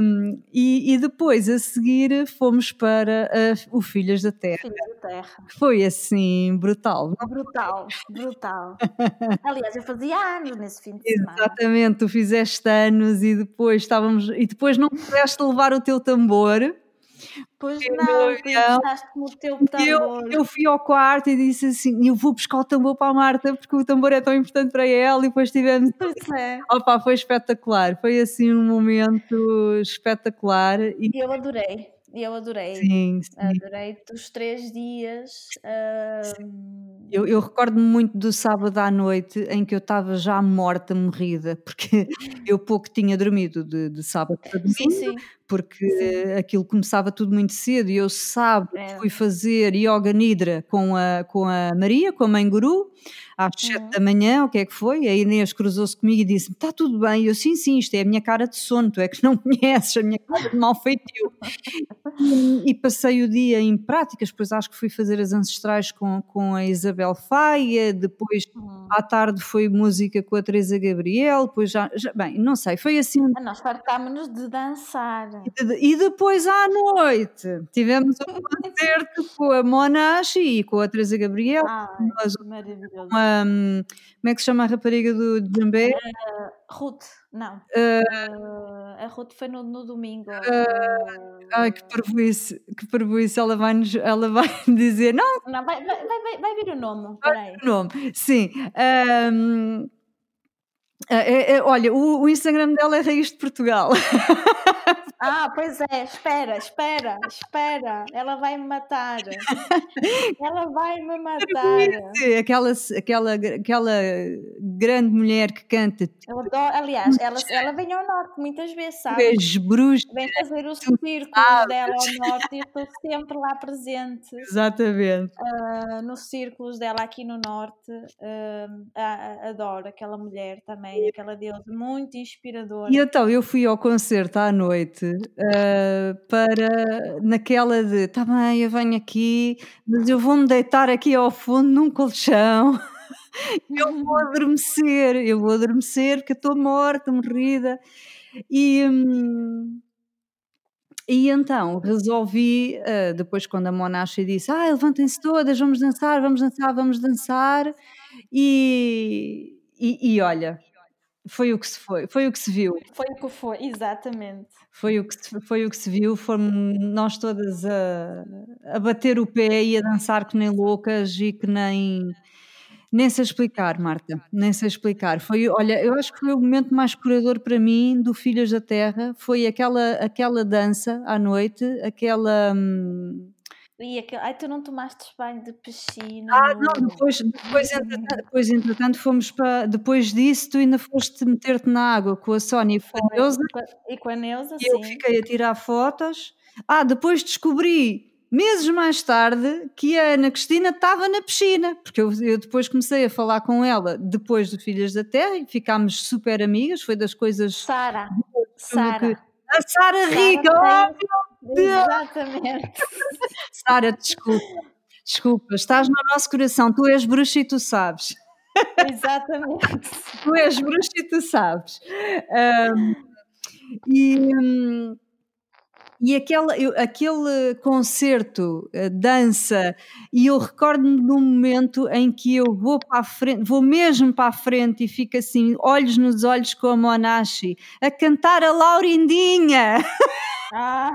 Speaker 1: um, e, e, depois a seguir fomos para uh, o Filhas da Terra.
Speaker 2: Filhas da Terra.
Speaker 1: Foi assim, brutal.
Speaker 2: Brutal, brutal. Aliás, eu fazia anos nesse fim de semana.
Speaker 1: Exatamente, tu fizeste anos e depois estávamos, e depois não pudeste levar o teu tambor
Speaker 2: Pois não, tu no teu tambor.
Speaker 1: Eu, eu fui ao quarto e disse assim: eu vou buscar o tambor para a Marta porque o tambor é tão importante para ela e depois tivemos.
Speaker 2: Pois é.
Speaker 1: Opa, foi espetacular, foi assim um momento espetacular.
Speaker 2: E eu adorei. Eu adorei.
Speaker 1: Sim, sim.
Speaker 2: Adorei os três dias. Uh...
Speaker 1: Eu, eu recordo-me muito do sábado à noite em que eu estava já morta, morrida, porque eu pouco tinha dormido de, de sábado para domingo, sim, sim. Porque sim. aquilo começava tudo muito cedo e eu sábado é. fui fazer yoga nidra com a, com a Maria, com a mãe guru, às uhum. sete da manhã, o que é que foi? A Inês cruzou-se comigo e disse-me: Está tudo bem? Eu, sim, sim, isto é a minha cara de sono, tu é que não conheces, a minha cara de mal feitio. e, e, passei o dia em práticas, depois acho que fui fazer as ancestrais com, com a Isabel Faia, depois uhum. à tarde foi música com a Teresa Gabriel, depois já, já bem, não sei, foi assim.
Speaker 2: Nós fartámos-nos de dançar.
Speaker 1: E, de, e, depois à noite tivemos um concerto com a Monash e com a Teresa Gabriel.
Speaker 2: Ai, maravilhoso.
Speaker 1: Uma, como é que se chama a rapariga do Jambé?
Speaker 2: Uh, Ruth, não. Uh, a Ruth foi no, no domingo. Uh,
Speaker 1: ai, que parvoíce, que parvoíce. Ela vai, -nos, ela vai dizer, não.
Speaker 2: Não, vai, vai, vai, vai vir o nome. Vai
Speaker 1: o nome, sim. Um, é, olha, o, o, Instagram dela é Raiz de Portugal.
Speaker 2: Ah, pois é, espera, espera, espera, ela vai me matar. Ela vai me matar.
Speaker 1: Aquela, aquela, aquela grande mulher que canta.
Speaker 2: Eu adoro, aliás, ela, ela vem ao norte muitas vezes, sabe?
Speaker 1: Vês bruxos.
Speaker 2: Vem fazer o círculo dela ao norte e eu estou sempre lá presente.
Speaker 1: Exatamente.
Speaker 2: Uh, nos círculos dela aqui no norte. Uh, adoro aquela mulher também, aquela deusa muito inspiradora.
Speaker 1: E então, eu fui ao concerto à noite uh, para naquela de tá bem, eu venho aqui, mas eu vou-me deitar aqui ao fundo num colchão. eu vou adormecer, eu vou adormecer porque estou morta, morrida. E, hum, e então resolvi, uh, depois quando a Monacha disse, ah, levantem-se todas, vamos dançar, vamos dançar, vamos dançar. E, e, e olha, foi o que se foi, foi o que se viu.
Speaker 2: Foi o que foi, exatamente.
Speaker 1: Foi o que se, foi o que se viu, fomos nós todas a, a bater o pé e a dançar que nem loucas e que nem nem sei explicar, Marta, nem sei explicar. Foi, olha, eu acho que foi o momento mais curador para mim do Filhas da Terra, foi aquela aquela dança à noite, aquela hum,
Speaker 2: E aquele, ai, tu não tomaste banho de piscina
Speaker 1: Ah, não, depois, depois, entretanto, depois, entretanto, fomos para. Depois disso, tu ainda foste meter-te na água com a Sónia e com a Neuza
Speaker 2: e com a- Neuza,
Speaker 1: e eu
Speaker 2: sim.
Speaker 1: fiquei a tirar fotos. Ah, depois descobri, meses mais tarde, que a Ana Cristina estava na piscina, porque eu, eu depois comecei a falar com ela depois do Filhas da Terra e ficámos super amigas. Foi das coisas.
Speaker 2: Sara, Sara.
Speaker 1: A Sara Rica! Oh!
Speaker 2: Exatamente.
Speaker 1: Sara, desculpa. Desculpa, estás no nosso coração. Tu és bruxa e tu sabes.
Speaker 2: Exatamente.
Speaker 1: Tu és bruxa e tu sabes. Ahm, e, e aquela, eu- aquele concerto, dança, e eu recordo-me de um momento em que eu vou para a frente, vou mesmo para a frente e fico assim, olhos nos olhos com a Monashi, a cantar a Laurindinha,
Speaker 2: Ah,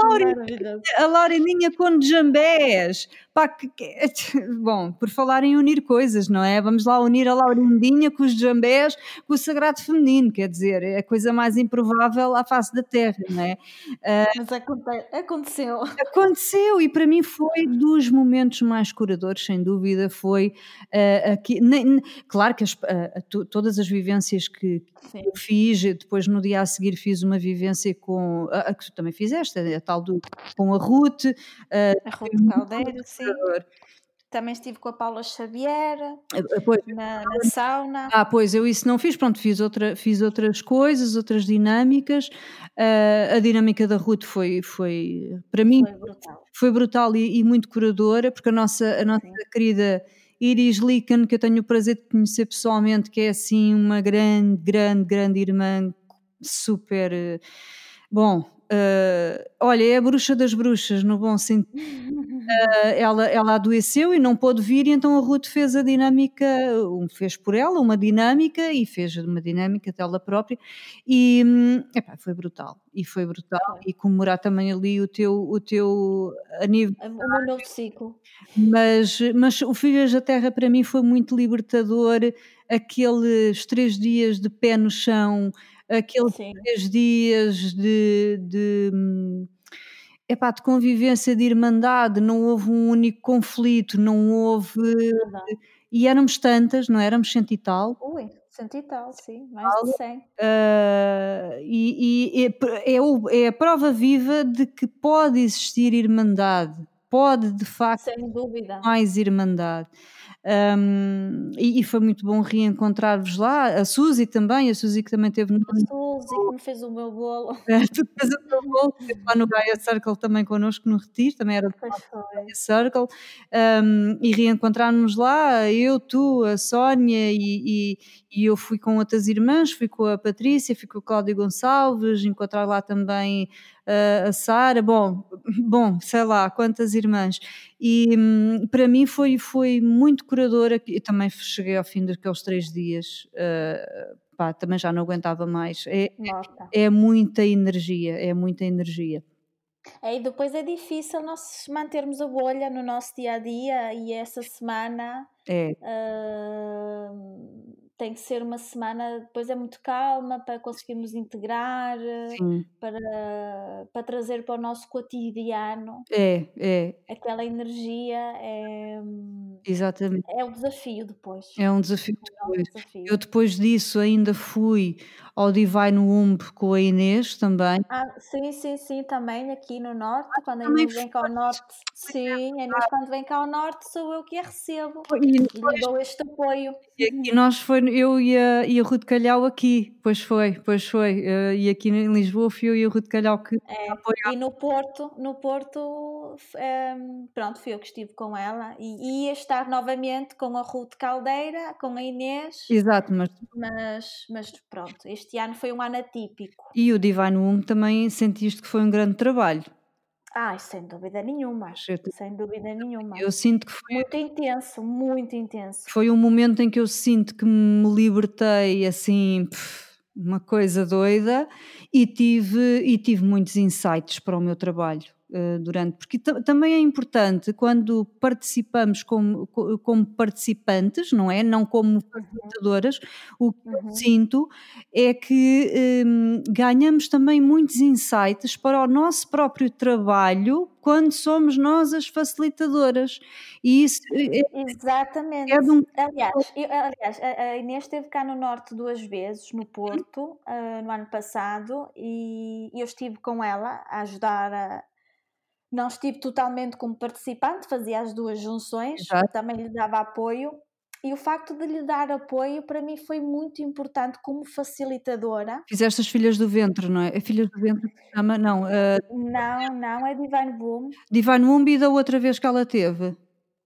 Speaker 1: a Laurin-
Speaker 2: maravilhoso.
Speaker 1: a Laurindinha com jambés. Pá, que- que- Bom, por falar em unir coisas, não é? Vamos lá unir a Laurindinha com os jambés, com o sagrado feminino, quer dizer, é a coisa mais improvável à face da Terra, não é?
Speaker 2: Mas aconte- aconteceu.
Speaker 1: Aconteceu e para mim foi dos momentos mais curadores, sem dúvida, foi eh, aqui, nem- nem- claro que as- eh, to- todas as vivências que,
Speaker 2: Sim.
Speaker 1: eu fiz, depois no dia a seguir fiz uma vivência com, a, a que tu também fizeste, a, tal do, com a Ruth, eh,
Speaker 2: A Ruth Caldeira, sim. Também estive com a Paula Xavier
Speaker 1: eh, pois,
Speaker 2: na, na sauna.
Speaker 1: Ah, pois eu isso não fiz, pronto, fiz, outra, fiz outras coisas, outras dinâmicas. Ah, a dinâmica da Ruth foi, foi para mim,
Speaker 2: Foi brutal.
Speaker 1: foi brutal e, e muito curadora, porque a nossa, a nossa querida Iris Licken, que eu tenho o prazer de conhecer pessoalmente, que é assim uma grande, grande, grande irmã, super. eh, Bom, eh, olha, é a bruxa das bruxas, no bom sentido. Eh, ela, ela adoeceu e não pôde vir, e então a Ruth fez a dinâmica, um, fez por ela uma dinâmica e fez uma dinâmica dela própria, e hum, epá, foi brutal. E foi brutal, e comemorar também ali o teu, o teu aniversário.
Speaker 2: O meu novo ciclo.
Speaker 1: Mas, mas o Filhas da Terra para mim foi muito libertador, aqueles três dias de pé no chão, aqueles
Speaker 2: Sim.
Speaker 1: três dias de, de, epá, de convivência, de irmandade, não houve um único conflito, não houve.
Speaker 2: Verdade.
Speaker 1: E éramos tantas, não é? éramos cento e tal.
Speaker 2: Ui, cento e tal, sim. Mais de 100.
Speaker 1: ah, e e é, é é a prova viva de que pode existir irmandade, pode de facto
Speaker 2: Sem dúvida.
Speaker 1: mais irmandade. Um, e, e foi muito bom reencontrar-vos lá, a Suzy também, a Suzy que também teve no.
Speaker 2: A Suzy que me fez o meu bolo.
Speaker 1: Tu fez o teu bolo, lá no Gaia Circle também connosco no Retiro, também era do. Gaia Circle, um, e reencontrar-nos lá, eu, tu, a Sónia, e, e, e eu fui com outras irmãs, fui com a Patrícia, fui com o Cláudio Gonçalves, encontrar lá também uh, a Sara, bom, bom, sei lá, quantas irmãs. E hum, para mim foi, foi muito curadora. Eu também cheguei ao fim daqueles três dias, uh, pá, também já não aguentava mais. É,
Speaker 2: Morta.
Speaker 1: é muita energia, é muita energia.
Speaker 2: É, e depois é difícil nós mantermos a bolha no nosso dia a dia e essa semana
Speaker 1: É,
Speaker 2: ah, tem que ser uma semana, depois é muito calma para conseguirmos integrar,
Speaker 1: sim,
Speaker 2: para, para trazer para o nosso cotidiano
Speaker 1: é, é,
Speaker 2: aquela energia. É,
Speaker 1: exatamente.
Speaker 2: é o desafio depois.
Speaker 1: É um desafio
Speaker 2: É um
Speaker 1: depois.
Speaker 2: desafio.
Speaker 1: Eu depois disso ainda fui ao Divine Womb com a Inês também.
Speaker 2: Ah, sim, sim, sim, também aqui no norte, quando a Inês vem cá ao norte, sim, a Inês quando vem cá ao norte sou eu que a recebo
Speaker 1: E,
Speaker 2: e lhe dou este apoio.
Speaker 1: e aqui nós foi eu e a, e a Ruth Calhau aqui, pois foi, pois foi. eh, E aqui em Lisboa fui eu e a Ruth Calhau que
Speaker 2: É,
Speaker 1: apoiaram.
Speaker 2: e no Porto, no Porto, f- ehm, pronto, fui eu que estive com ela e ia estar novamente com a Ruth Caldeira, com a Inês,
Speaker 1: Exato, mas
Speaker 2: mas, mas pronto, este ano foi um ano atípico.
Speaker 1: e o Divine Womb também sentiste que foi um grande trabalho.
Speaker 2: Ai, sem dúvida nenhuma,
Speaker 1: Eu,
Speaker 2: sem dúvida nenhuma.
Speaker 1: eu sinto que foi,
Speaker 2: Muito intenso, muito intenso.
Speaker 1: foi um momento em que eu sinto que me libertei assim, uma coisa doida, e tive, e tive muitos insights para o meu trabalho. Uh, durante, porque também é importante quando participamos como, como participantes, não é? Não como facilitadoras, o que uhum. eu sinto é que um, ganhamos também muitos insights para o nosso próprio trabalho quando somos nós as facilitadoras. E isso
Speaker 2: é, Exatamente. É um... aliás, eu, aliás, a Inês esteve cá no Norte duas vezes, no Porto, uh, no ano passado, e eu estive com ela a ajudar a. Não estive totalmente como participante, fazia as duas junções, também lhe dava apoio, e o facto de lhe dar apoio para mim foi muito importante como facilitadora.
Speaker 1: Fizeste as Filhas do Ventre, não é? É Filhas do Ventre que se chama? Não.
Speaker 2: Uh... Não, não, é Divine Boom.
Speaker 1: Divine Boom e da outra vez que ela teve?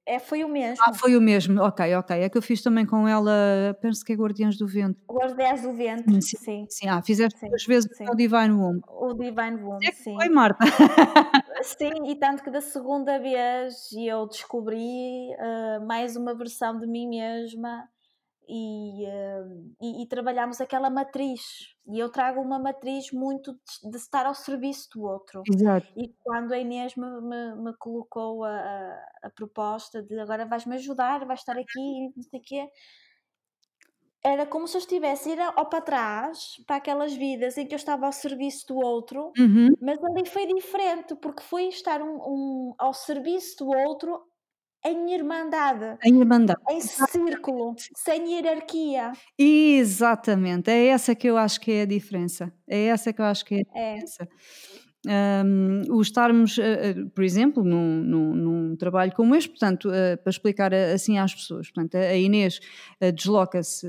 Speaker 2: É, foi o mesmo.
Speaker 1: Ah, foi o mesmo, ok, ok. É que eu fiz também com ela, penso que é Guardiães do Vento.
Speaker 2: Guardiães do Vento, sim. Sim,
Speaker 1: sim. ah, fizeste sim, duas vezes sim. o Divine Womb.
Speaker 2: O Divine Womb,
Speaker 1: é
Speaker 2: sim.
Speaker 1: Foi, Marta.
Speaker 2: sim, e tanto que da segunda vez eu descobri uh, mais uma versão de mim mesma e, uh, e, e trabalhamos aquela matriz. E eu trago uma matriz muito de, de, estar ao serviço do outro.
Speaker 1: Exato.
Speaker 2: E quando a Inês me, me, me colocou a, a, a, proposta de agora vais-me ajudar, vais estar aqui, não sei o quê, era como se eu estivesse a ir ao para trás para aquelas vidas em que eu estava ao serviço do outro,
Speaker 1: uhum.
Speaker 2: mas ali foi diferente, porque foi estar um, um, ao serviço do outro em irmandade.
Speaker 1: Em irmandade.
Speaker 2: Em círculo, sem hierarquia.
Speaker 1: Exatamente, é essa que eu acho que é a diferença. É essa que eu acho que é a é. diferença. É. Um, o estarmos, uh, uh, por exemplo, num, num, num, trabalho como este, portanto, uh, para explicar assim às pessoas, portanto, a Inês desloca-se,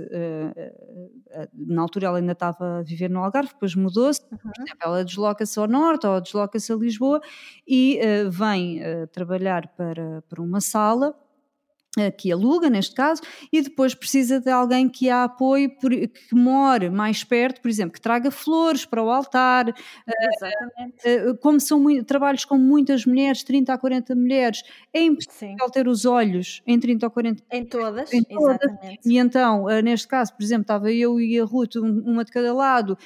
Speaker 1: na altura ela ainda estava a viver no Algarve, depois mudou-se, uhum. ela desloca-se ao Norte ou desloca-se a Lisboa e vem trabalhar para, para uma sala eh, que aluga, neste caso, e depois precisa de alguém que a apoie, que more mais perto, por exemplo, que traga flores para o altar.
Speaker 2: Eh, Exatamente.
Speaker 1: Uh, como são trabalhos com muitas mulheres, 30 a 40 mulheres, é impossível Sim. ter os olhos em 30 ou 40
Speaker 2: Em todas, em todas. exatamente.
Speaker 1: E então, neste caso, por exemplo, estava eu e a Ruth, um, uma de cada lado.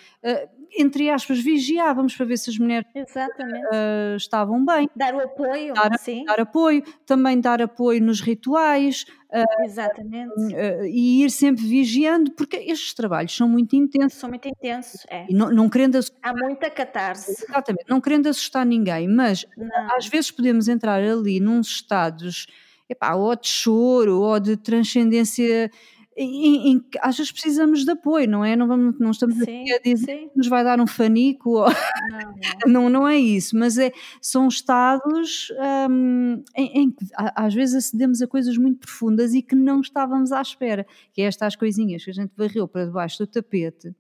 Speaker 1: Entre aspas, vigiávamos para ver se as mulheres uh, estavam bem.
Speaker 2: Dar o apoio,
Speaker 1: dar,
Speaker 2: sim.
Speaker 1: Dar apoio, também dar apoio nos rituais.
Speaker 2: Uh, Exatamente.
Speaker 1: Uh, e ir sempre vigiando, porque estes trabalhos são muito intensos.
Speaker 2: São muito intensos, é.
Speaker 1: Não, não querendo assustar.
Speaker 2: Há muita catarse.
Speaker 1: Exatamente, não querendo assustar ninguém, mas
Speaker 2: não.
Speaker 1: às vezes podemos entrar ali num estados epá, ou de choro ou de transcendência em, em, às vezes precisamos de apoio, não é? Não, vamos, não estamos
Speaker 2: sim,
Speaker 1: a dizer
Speaker 2: sim.
Speaker 1: que nos vai dar um fanico, ou... não, não. não, não é isso, mas é, são estados em, em, que às vezes acedemos a coisas muito profundas e que não estávamos à espera, que é estas coisinhas que a gente varreu para debaixo do tapete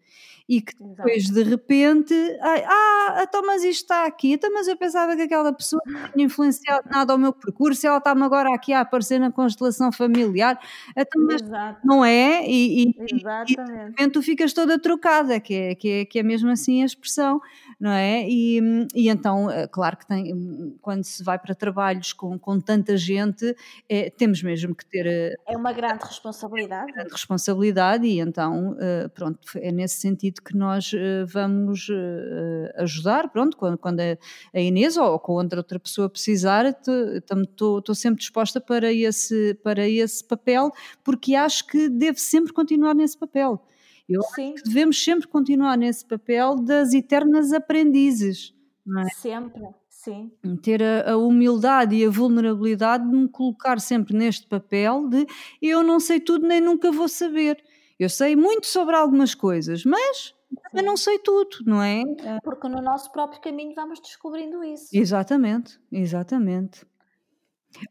Speaker 1: e que depois Exato. de repente, ah, então mas isto está aqui, então mas eu pensava que aquela pessoa não tinha influenciado nada ao meu percurso, ela está-me agora aqui a aparecer na constelação familiar, então mas
Speaker 2: Exato.
Speaker 1: não é? E,
Speaker 2: e, Exatamente.
Speaker 1: e de repente tu ficas toda trocada, que é, que é, que é mesmo assim a expressão, não é? E, e então, eh, claro que tem, quando se vai para trabalhos com, com tanta gente, é, temos mesmo que ter... Eh,
Speaker 2: é uma grande responsabilidade.
Speaker 1: É uma grande responsabilidade e então, pronto, é nesse sentido sentido que nós uh, vamos uh, ajudar, pronto, quando, quando a, Inês ou quando outra pessoa precisar, estou sempre disposta para esse, para esse papel, porque acho que deve sempre continuar nesse papel. Eu Sim. acho que devemos sempre continuar nesse papel das eternas aprendizes. É?
Speaker 2: Sempre, sim.
Speaker 1: Ter a, a, humildade e a vulnerabilidade de me colocar sempre neste papel de eu não sei tudo nem nunca vou saber. Eu sei muito sobre algumas coisas, mas eu não sei tudo, não é?
Speaker 2: Porque no nosso próprio caminho vamos descobrindo isso.
Speaker 1: Exatamente, exatamente.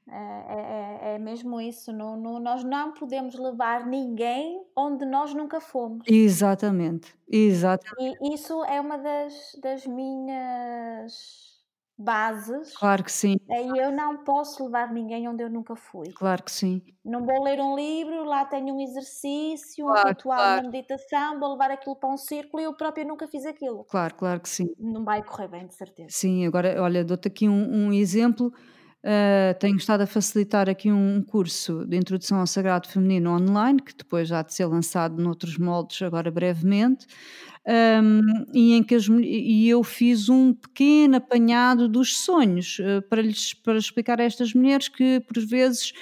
Speaker 2: É, é, é, é mesmo isso. Não, não, nós não podemos levar ninguém onde nós nunca fomos.
Speaker 1: Exatamente, exatamente.
Speaker 2: E isso é uma das, das minhas bases.
Speaker 1: Claro que sim.
Speaker 2: E eu não posso levar ninguém onde eu nunca fui.
Speaker 1: Claro que sim.
Speaker 2: Não vou ler um livro, lá tenho um exercício, claro, um ritual, claro. uma meditação, vou levar aquilo para um círculo e eu própria nunca fiz aquilo.
Speaker 1: Claro, claro que sim.
Speaker 2: Não vai correr bem, de certeza.
Speaker 1: Sim, agora, olha, dou-te aqui um, um exemplo. Uh, tenho estado a facilitar aqui um curso de introdução ao sagrado feminino online, que depois já de ser lançado noutros moldes agora brevemente. um, e em que as, e eu fiz um pequeno apanhado dos sonhos uh, para lhes para explicar a estas mulheres que por vezes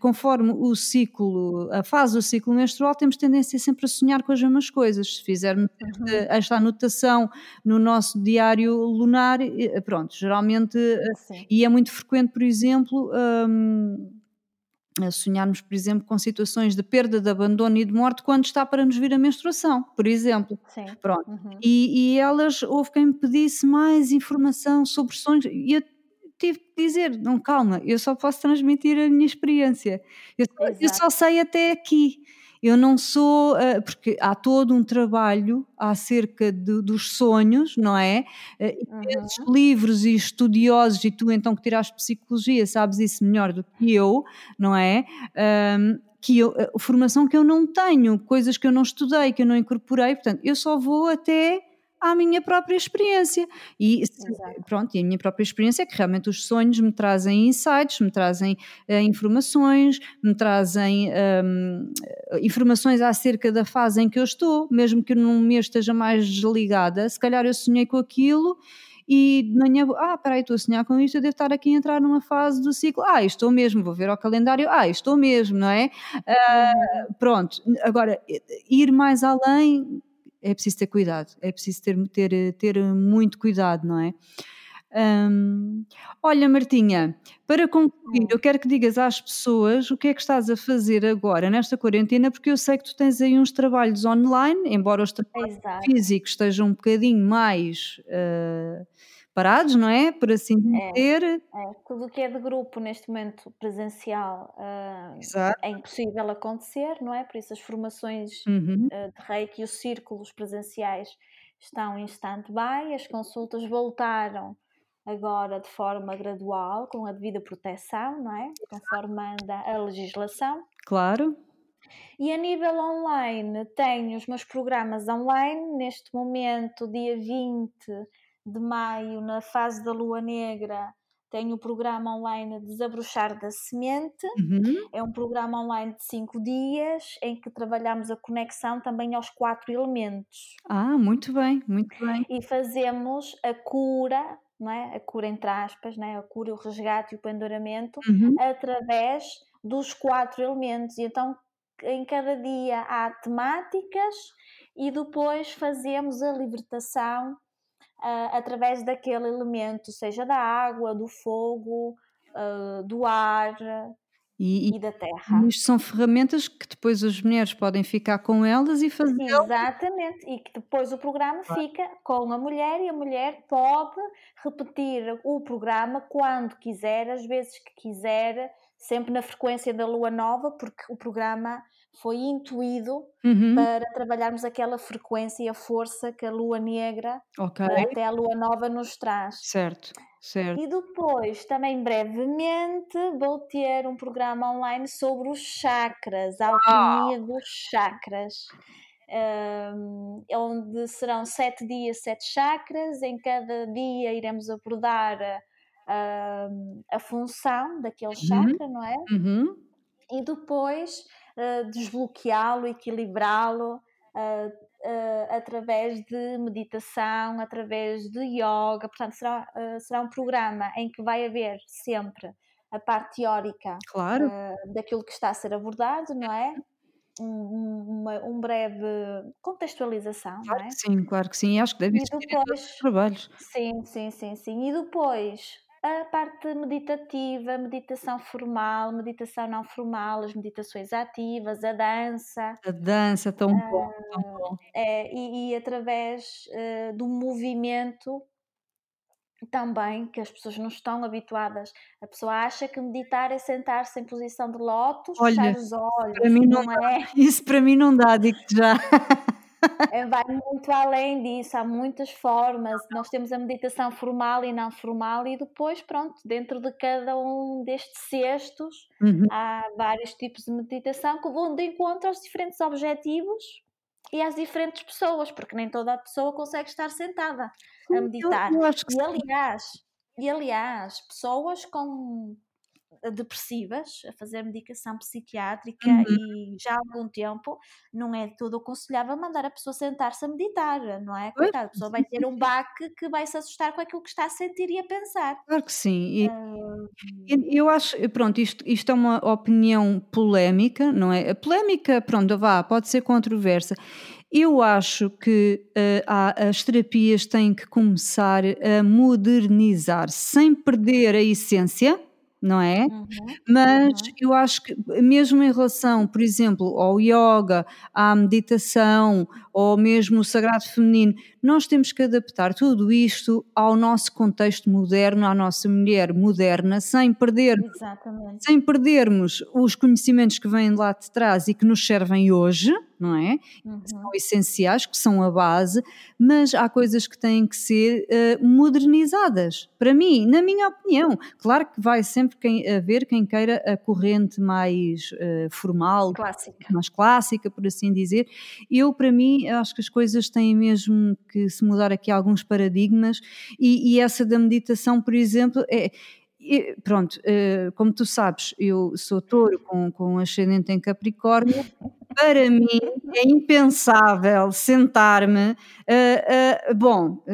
Speaker 1: conforme o ciclo, a fase do ciclo menstrual, temos tendência sempre a sonhar com as mesmas coisas. Se fizermos uhum. esta, esta, anotação no nosso diário lunar, pronto, geralmente, Sim. e é muito frequente, por exemplo, um, sonharmos, por exemplo, com situações de perda, de abandono e de morte quando está para nos vir a menstruação, por exemplo. Sim. Pronto. Uhum. E, e, elas, houve quem me pedisse mais informação sobre sonhos e eu tive que dizer, não, calma, eu só posso transmitir a minha experiência. Eu, eu só sei até aqui. Eu não sou, uh, porque há todo um trabalho acerca de, dos sonhos, não é? Uh, uhum. livros e estudiosos, e tu então que tiraste psicologia sabes isso melhor do que eu, não é? Um, que eu, formação que eu não tenho, coisas que eu não estudei, que eu não incorporei, portanto, eu só vou até à minha própria experiência. E pronto, e a minha própria experiência é que realmente os sonhos me trazem insights, me trazem uh, informações, me trazem um, informações acerca da fase em que eu estou, mesmo que num mês esteja mais desligada, se calhar eu sonhei com aquilo e de manhã, ah, peraí, estou a sonhar com isto, eu devo estar aqui a entrar numa fase do ciclo, ah, estou mesmo, vou ver ao calendário, ah, estou mesmo, não é? Uh, pronto, agora, ir mais além é preciso ter cuidado, é preciso ter, ter, ter muito cuidado, não é? Hum, olha, Martinha, para concluir, eu quero que digas às pessoas o que é que estás a fazer agora nesta quarentena, porque eu sei que tu tens aí uns trabalhos online, embora os trabalhos Exato. físicos estejam um bocadinho mais uh, parados, não é? Por assim é, dizer. É,
Speaker 2: é. Tudo o que é de grupo neste momento presencial uh, é impossível acontecer, não é? Por isso as formações uhum. uh, de reiki e os círculos presenciais estão em stand-by, as consultas voltaram agora de forma gradual, com a devida proteção, não é? Conforme manda a legislação.
Speaker 1: Claro.
Speaker 2: E a nível online, tenho os meus programas online, neste momento, dia 20 de maio, na fase da lua negra, tenho o programa online Desabrochar da Semente. Uhum. É um programa online de cinco dias em que trabalhamos a conexão também aos quatro elementos.
Speaker 1: Ah, muito bem, muito bem.
Speaker 2: E fazemos a cura, não é? A cura entre aspas, não é? A cura, o resgate e o penduramento uhum. através dos quatro elementos. E então em cada dia há temáticas e depois fazemos a libertação uh, através daquele elemento, seja da água, do fogo, uh, do ar e, e, da terra.
Speaker 1: Isto são ferramentas que depois as mulheres podem ficar com elas e fazer.
Speaker 2: Exatamente, e que depois o programa fica com a mulher e a mulher pode repetir o programa quando quiser, às vezes que quiser, sempre na frequência da lua nova, porque o programa foi intuído uhum. para trabalharmos aquela frequência e a força que a lua negra okay. até a lua nova nos traz.
Speaker 1: Certo, certo.
Speaker 2: E depois, também brevemente, vou ter um programa online sobre os chakras, a alquimia ah. dos chakras. Um, onde serão sete dias, sete chakras. Em cada dia iremos abordar a, a função daquele uhum. chakra, não é? Uhum. E depois uh, desbloqueá-lo, equilibrá-lo uh, uh, através de meditação, através de yoga. Portanto, será, será um programa em que vai haver sempre a parte teórica
Speaker 1: claro.
Speaker 2: daquilo que está a ser abordado, não é? Um, uma um breve contextualização,
Speaker 1: claro
Speaker 2: não é?
Speaker 1: sim, claro que sim, acho que deve existir depois, trabalhos.
Speaker 2: Sim, sim, sim, sim. E depois a parte meditativa, meditação formal, meditação não formal, as meditações ativas, a dança.
Speaker 1: A dança, tão uh, bom, tão bom.
Speaker 2: É, e, e através uh, do movimento também, que as pessoas não estão habituadas. A pessoa acha que meditar é sentar-se em posição de lótus, fechar os olhos.
Speaker 1: Para mim não, não é. Isso para mim não dá, digo já.
Speaker 2: É, vai muito além disso, há muitas formas. Nós temos a meditação formal e não formal, e depois, pronto, dentro de cada um destes cestos, uhum. há vários tipos de meditação que vão de encontro aos diferentes objetivos e às diferentes pessoas, porque nem toda a pessoa consegue estar sentada a meditar. Eu, eu e aliás, e aliás, pessoas com depressivas, a fazer medicação psiquiátrica uhum. e já há algum tempo não é todo aconselhável mandar a pessoa sentar-se a meditar, não é? Coitada, a pessoa vai ter um baque que vai se assustar com aquilo que está a sentir e a pensar.
Speaker 1: Claro que sim. E, uh... eu acho, pronto, isto, isto é uma opinião polémica, não é? A polémica, pronto, vá, pode ser controversa. Eu acho que uh, as terapias têm que começar a modernizar sem perder a essência não é? Uhum, Mas uhum. eu acho que, mesmo em relação, por exemplo, ao yoga, à meditação, ou mesmo o sagrado feminino, nós temos que adaptar tudo isto ao nosso contexto moderno, à nossa mulher moderna, sem perder, sem perdermos os conhecimentos que vêm lá de trás e que nos servem hoje, não é? Uhum. São essenciais, que são a base, mas há coisas que têm que ser uh, modernizadas. Para mim, na minha opinião, claro que vai sempre quem, haver quem queira a corrente mais uh, formal,
Speaker 2: clássica.
Speaker 1: mais clássica, por assim dizer. Eu, para mim, acho que as coisas têm mesmo que se mudar aqui alguns paradigmas e, e essa da meditação, por exemplo, é e, pronto, uh, como tu sabes, eu sou touro com, com ascendente em Capricórnio. Para mim é impensável sentar-me. Uh, uh, bom,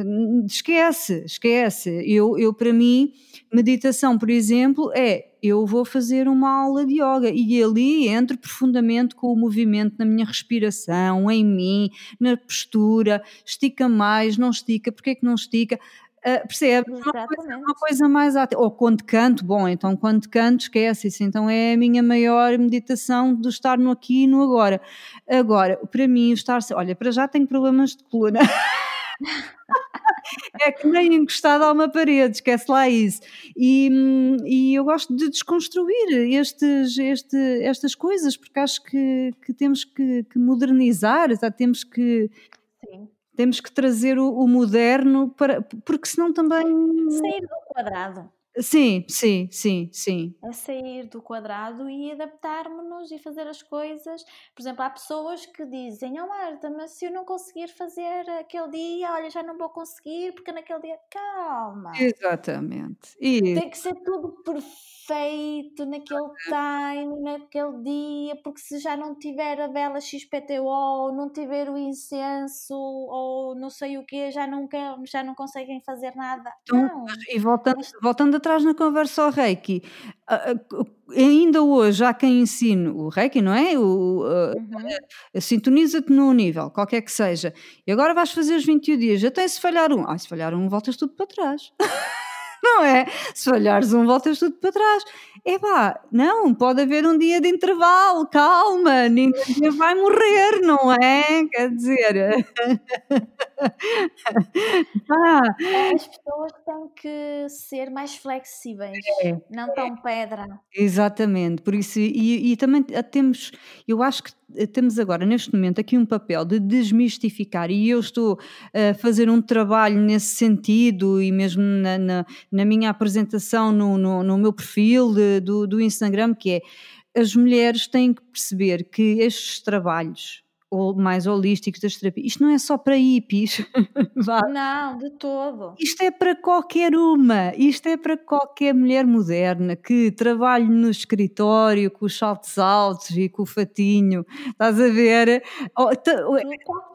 Speaker 1: esquece, esquece. Eu, eu, para mim, meditação, por exemplo, é eu vou fazer uma aula de yoga e ali entro profundamente com o movimento na minha respiração, em mim, na postura, estica mais, não estica, porque é que não estica? Uh, percebe? Uma coisa, uma coisa, mais ativa. Ou quando canto, bom, então quando canto, esquece isso. Então é a minha maior meditação de estar no aqui e no agora. Agora, para mim, estar. Olha, para já tenho problemas de coluna. é que nem encostado a uma parede, esquece lá isso. E, e eu gosto de desconstruir estes, este, estas coisas, porque acho que, que temos que, que modernizar, tá? temos que. Temos que trazer o, o moderno para, porque senão também.
Speaker 2: Sair do quadrado.
Speaker 1: Sim, sim, sim, sim.
Speaker 2: A sair do quadrado e adaptarmos-nos e fazer as coisas. Por exemplo, há pessoas que dizem: Oh Marta, mas se eu não conseguir fazer aquele dia, olha, já não vou conseguir, porque naquele dia. Calma.
Speaker 1: Exatamente.
Speaker 2: E... Tem que ser tudo perfeito naquele time, naquele dia, porque se já não tiver a vela XPTO, não tiver o incenso, ou não sei o que, já não, já não conseguem fazer nada. Então, não.
Speaker 1: E voltando, voltando atrás na conversa ao Reiki, ainda hoje há quem ensine o Reiki, não é? O, uhum. Sintoniza-te num nível, qualquer que seja, e agora vais fazer os 21 dias, até se falhar um, ah, se falhar um, voltas tudo para trás. não é? Se falhares um, voltas tudo para trás. É pá, não, pode haver um dia de intervalo, calma, ninguém vai morrer, não é? Quer dizer.
Speaker 2: ah. As pessoas têm que ser mais flexíveis, é, não tão é. pedra.
Speaker 1: Exatamente, por isso, e, e também temos, eu acho que temos agora, neste momento, aqui um papel de desmistificar, e eu estou a fazer um trabalho nesse sentido, e mesmo na, na, na minha apresentação no, no, no meu perfil de, do, do Instagram, que é as mulheres têm que perceber que estes trabalhos mais holísticos das terapias. Isto não é só para hippies.
Speaker 2: não, de todo.
Speaker 1: Isto é para qualquer uma. Isto é para qualquer mulher moderna que trabalhe no escritório com os saltos altos e com o fatinho. Estás a ver?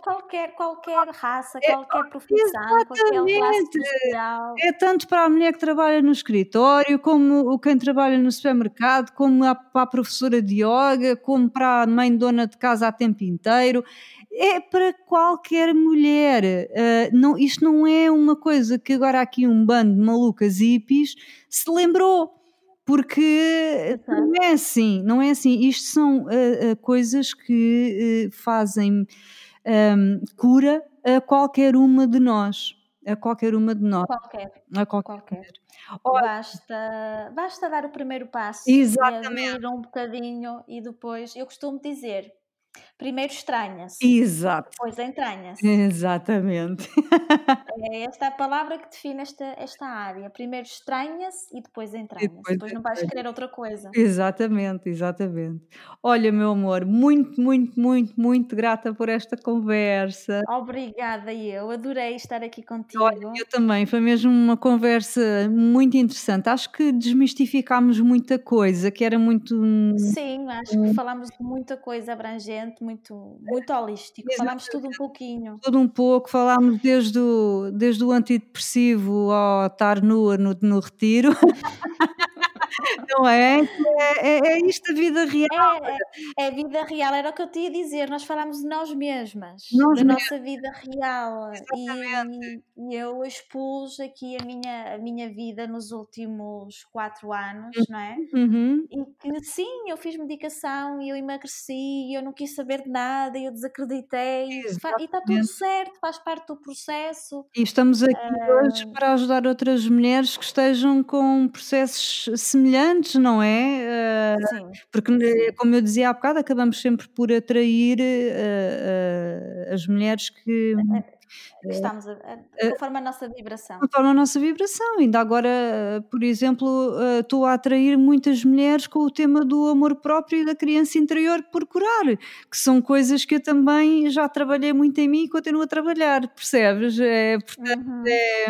Speaker 2: Qualquer, qualquer raça, é, qualquer profissão, Exatamente. qualquer.
Speaker 1: É tanto para a mulher que trabalha no escritório, como quem trabalha no supermercado, como para a professora de yoga, como para a mãe dona de casa a tempo inteiro é para qualquer mulher. Uh, não, isto não é uma coisa que agora aqui um bando de malucas hippies se lembrou. Porque não é assim, não é assim. Isto são uh, uh, coisas que fazem um, cura a qualquer uma de nós. A qualquer uma de nós.
Speaker 2: Qualquer.
Speaker 1: A qualquer. qualquer.
Speaker 2: basta, basta dar o primeiro passo.
Speaker 1: Exatamente.
Speaker 2: um bocadinho e depois, eu costumo dizer, primeiro estranha-se,
Speaker 1: Exato.
Speaker 2: depois entranha-se.
Speaker 1: Exatamente.
Speaker 2: É esta a palavra que define esta, esta área. Primeiro estranha-se e depois entranha-se.
Speaker 1: depois
Speaker 2: Depois não vais querer outra coisa.
Speaker 1: Exatamente, exatamente. Olha, meu amor, muito, muito, muito, muito grata por esta conversa.
Speaker 2: Obrigada, eu adorei estar aqui
Speaker 1: Olha,
Speaker 2: contigo.
Speaker 1: eu também, foi mesmo uma conversa muito interessante. Acho que desmistificámos muita coisa, que era muito.
Speaker 2: Sim, acho que falámos de muita coisa abrangente, muito, muito holístico. Falámos tudo um pouquinho.
Speaker 1: Tudo um pouco, falámos desde o, desde o antidepressivo ao estar nua no, no retiro. Não é? É, é, é isto a vida real.
Speaker 2: É, é, é vida real, era o que eu te ia dizer. Nós falámos de nós mesmas,
Speaker 1: Nós
Speaker 2: da
Speaker 1: mesmas.
Speaker 2: nossa vida real. E, e eu expus aqui a minha, a minha vida nos últimos quatro anos, não é?
Speaker 1: Uhum.
Speaker 2: E que sim, eu fiz medicação e eu emagreci e eu não quis saber de nada e eu desacreditei. E fa- E está tudo
Speaker 1: Exatamente.
Speaker 2: certo, faz parte do processo.
Speaker 1: E estamos aqui
Speaker 2: Ah.
Speaker 1: hoje para ajudar outras mulheres que estejam com processos semelhantes, não é? Ah,
Speaker 2: Sim,
Speaker 1: Porque, eh, como eu dizia há bocado, acabamos sempre por atrair eh, eh, as mulheres que
Speaker 2: que estamos a, conforme a nossa vibração.
Speaker 1: conforme a nossa vibração. Ainda agora, por exemplo, estou a atrair muitas mulheres com o tema do amor próprio e da criança interior por curar, que são coisas que eu também já trabalhei muito em mim e continuo a trabalhar, percebes? É, portanto,
Speaker 2: Uhum.
Speaker 1: é,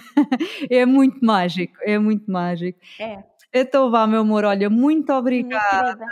Speaker 1: é muito mágico, é muito mágico.
Speaker 2: É,
Speaker 1: Então vá, meu amor, olha, muito obrigada.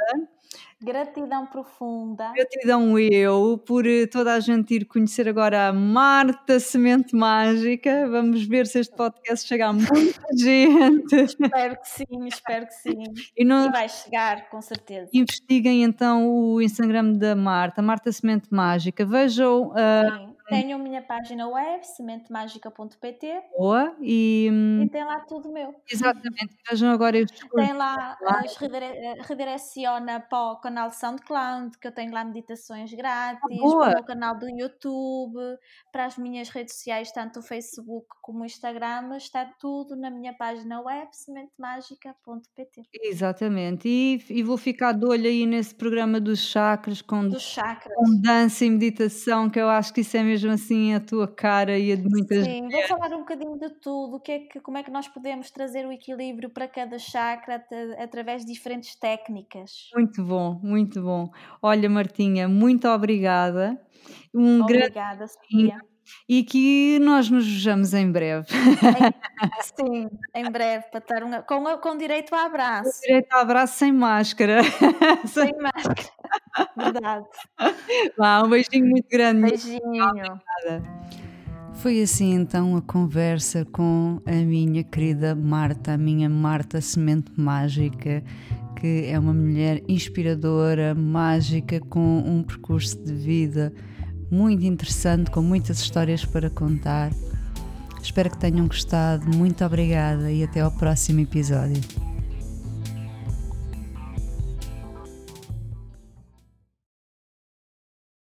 Speaker 2: Gratidão profunda.
Speaker 1: Gratidão eu por eh, toda a gente ir conhecer agora a Marta Semente Mágica. Vamos ver se este podcast chega a muita gente.
Speaker 2: Espero que sim, espero que sim.
Speaker 1: E não
Speaker 2: E vai chegar, com certeza.
Speaker 1: investiguem então o Instagram da Marta, Marta Semente Mágica. Vejam
Speaker 2: Sim. Tenho a minha página web, sementemagica.pt
Speaker 1: boa e hum,
Speaker 2: e tem lá tudo meu.
Speaker 1: exatamente, vejam agora cursos.
Speaker 2: Tem lá, as redire- eh, redireciona para o canal SoundCloud, que eu tenho lá meditações grátis,
Speaker 1: boa.
Speaker 2: para o canal do YouTube, para as minhas redes sociais, tanto o Facebook como o Instagram, está tudo na minha página web, sementemagica.pt.
Speaker 1: Exatamente. E, e vou ficar de olho aí nesse programa dos chakras com,
Speaker 2: Dos chakras.
Speaker 1: com dança e meditação, que eu acho que isso é mesmo assim a tua cara e a de muitas
Speaker 2: Sim, vou falar um bocadinho de tudo, que é que, como é que nós podemos trazer o equilíbrio para cada chakra at- através de diferentes técnicas.
Speaker 1: Muito bom, muito bom. Olha, Martinha, muito obrigada. Um grande
Speaker 2: Obrigada, Sofia.
Speaker 1: E que nós nos vejamos em breve.
Speaker 2: Sim, em breve, para estar um, com, com direito a abraço.
Speaker 1: Direito a abraço sem máscara.
Speaker 2: Sem máscara. Verdade.
Speaker 1: Vá, um beijinho muito grande.
Speaker 2: Beijinho.
Speaker 1: Foi assim então a conversa com a minha querida Marta, a minha Marta Semente Mágica, que é uma mulher inspiradora, mágica, com um percurso de vida muito interessante, com muitas histórias para contar. Espero que tenham gostado. Muito obrigada e até ao próximo episódio.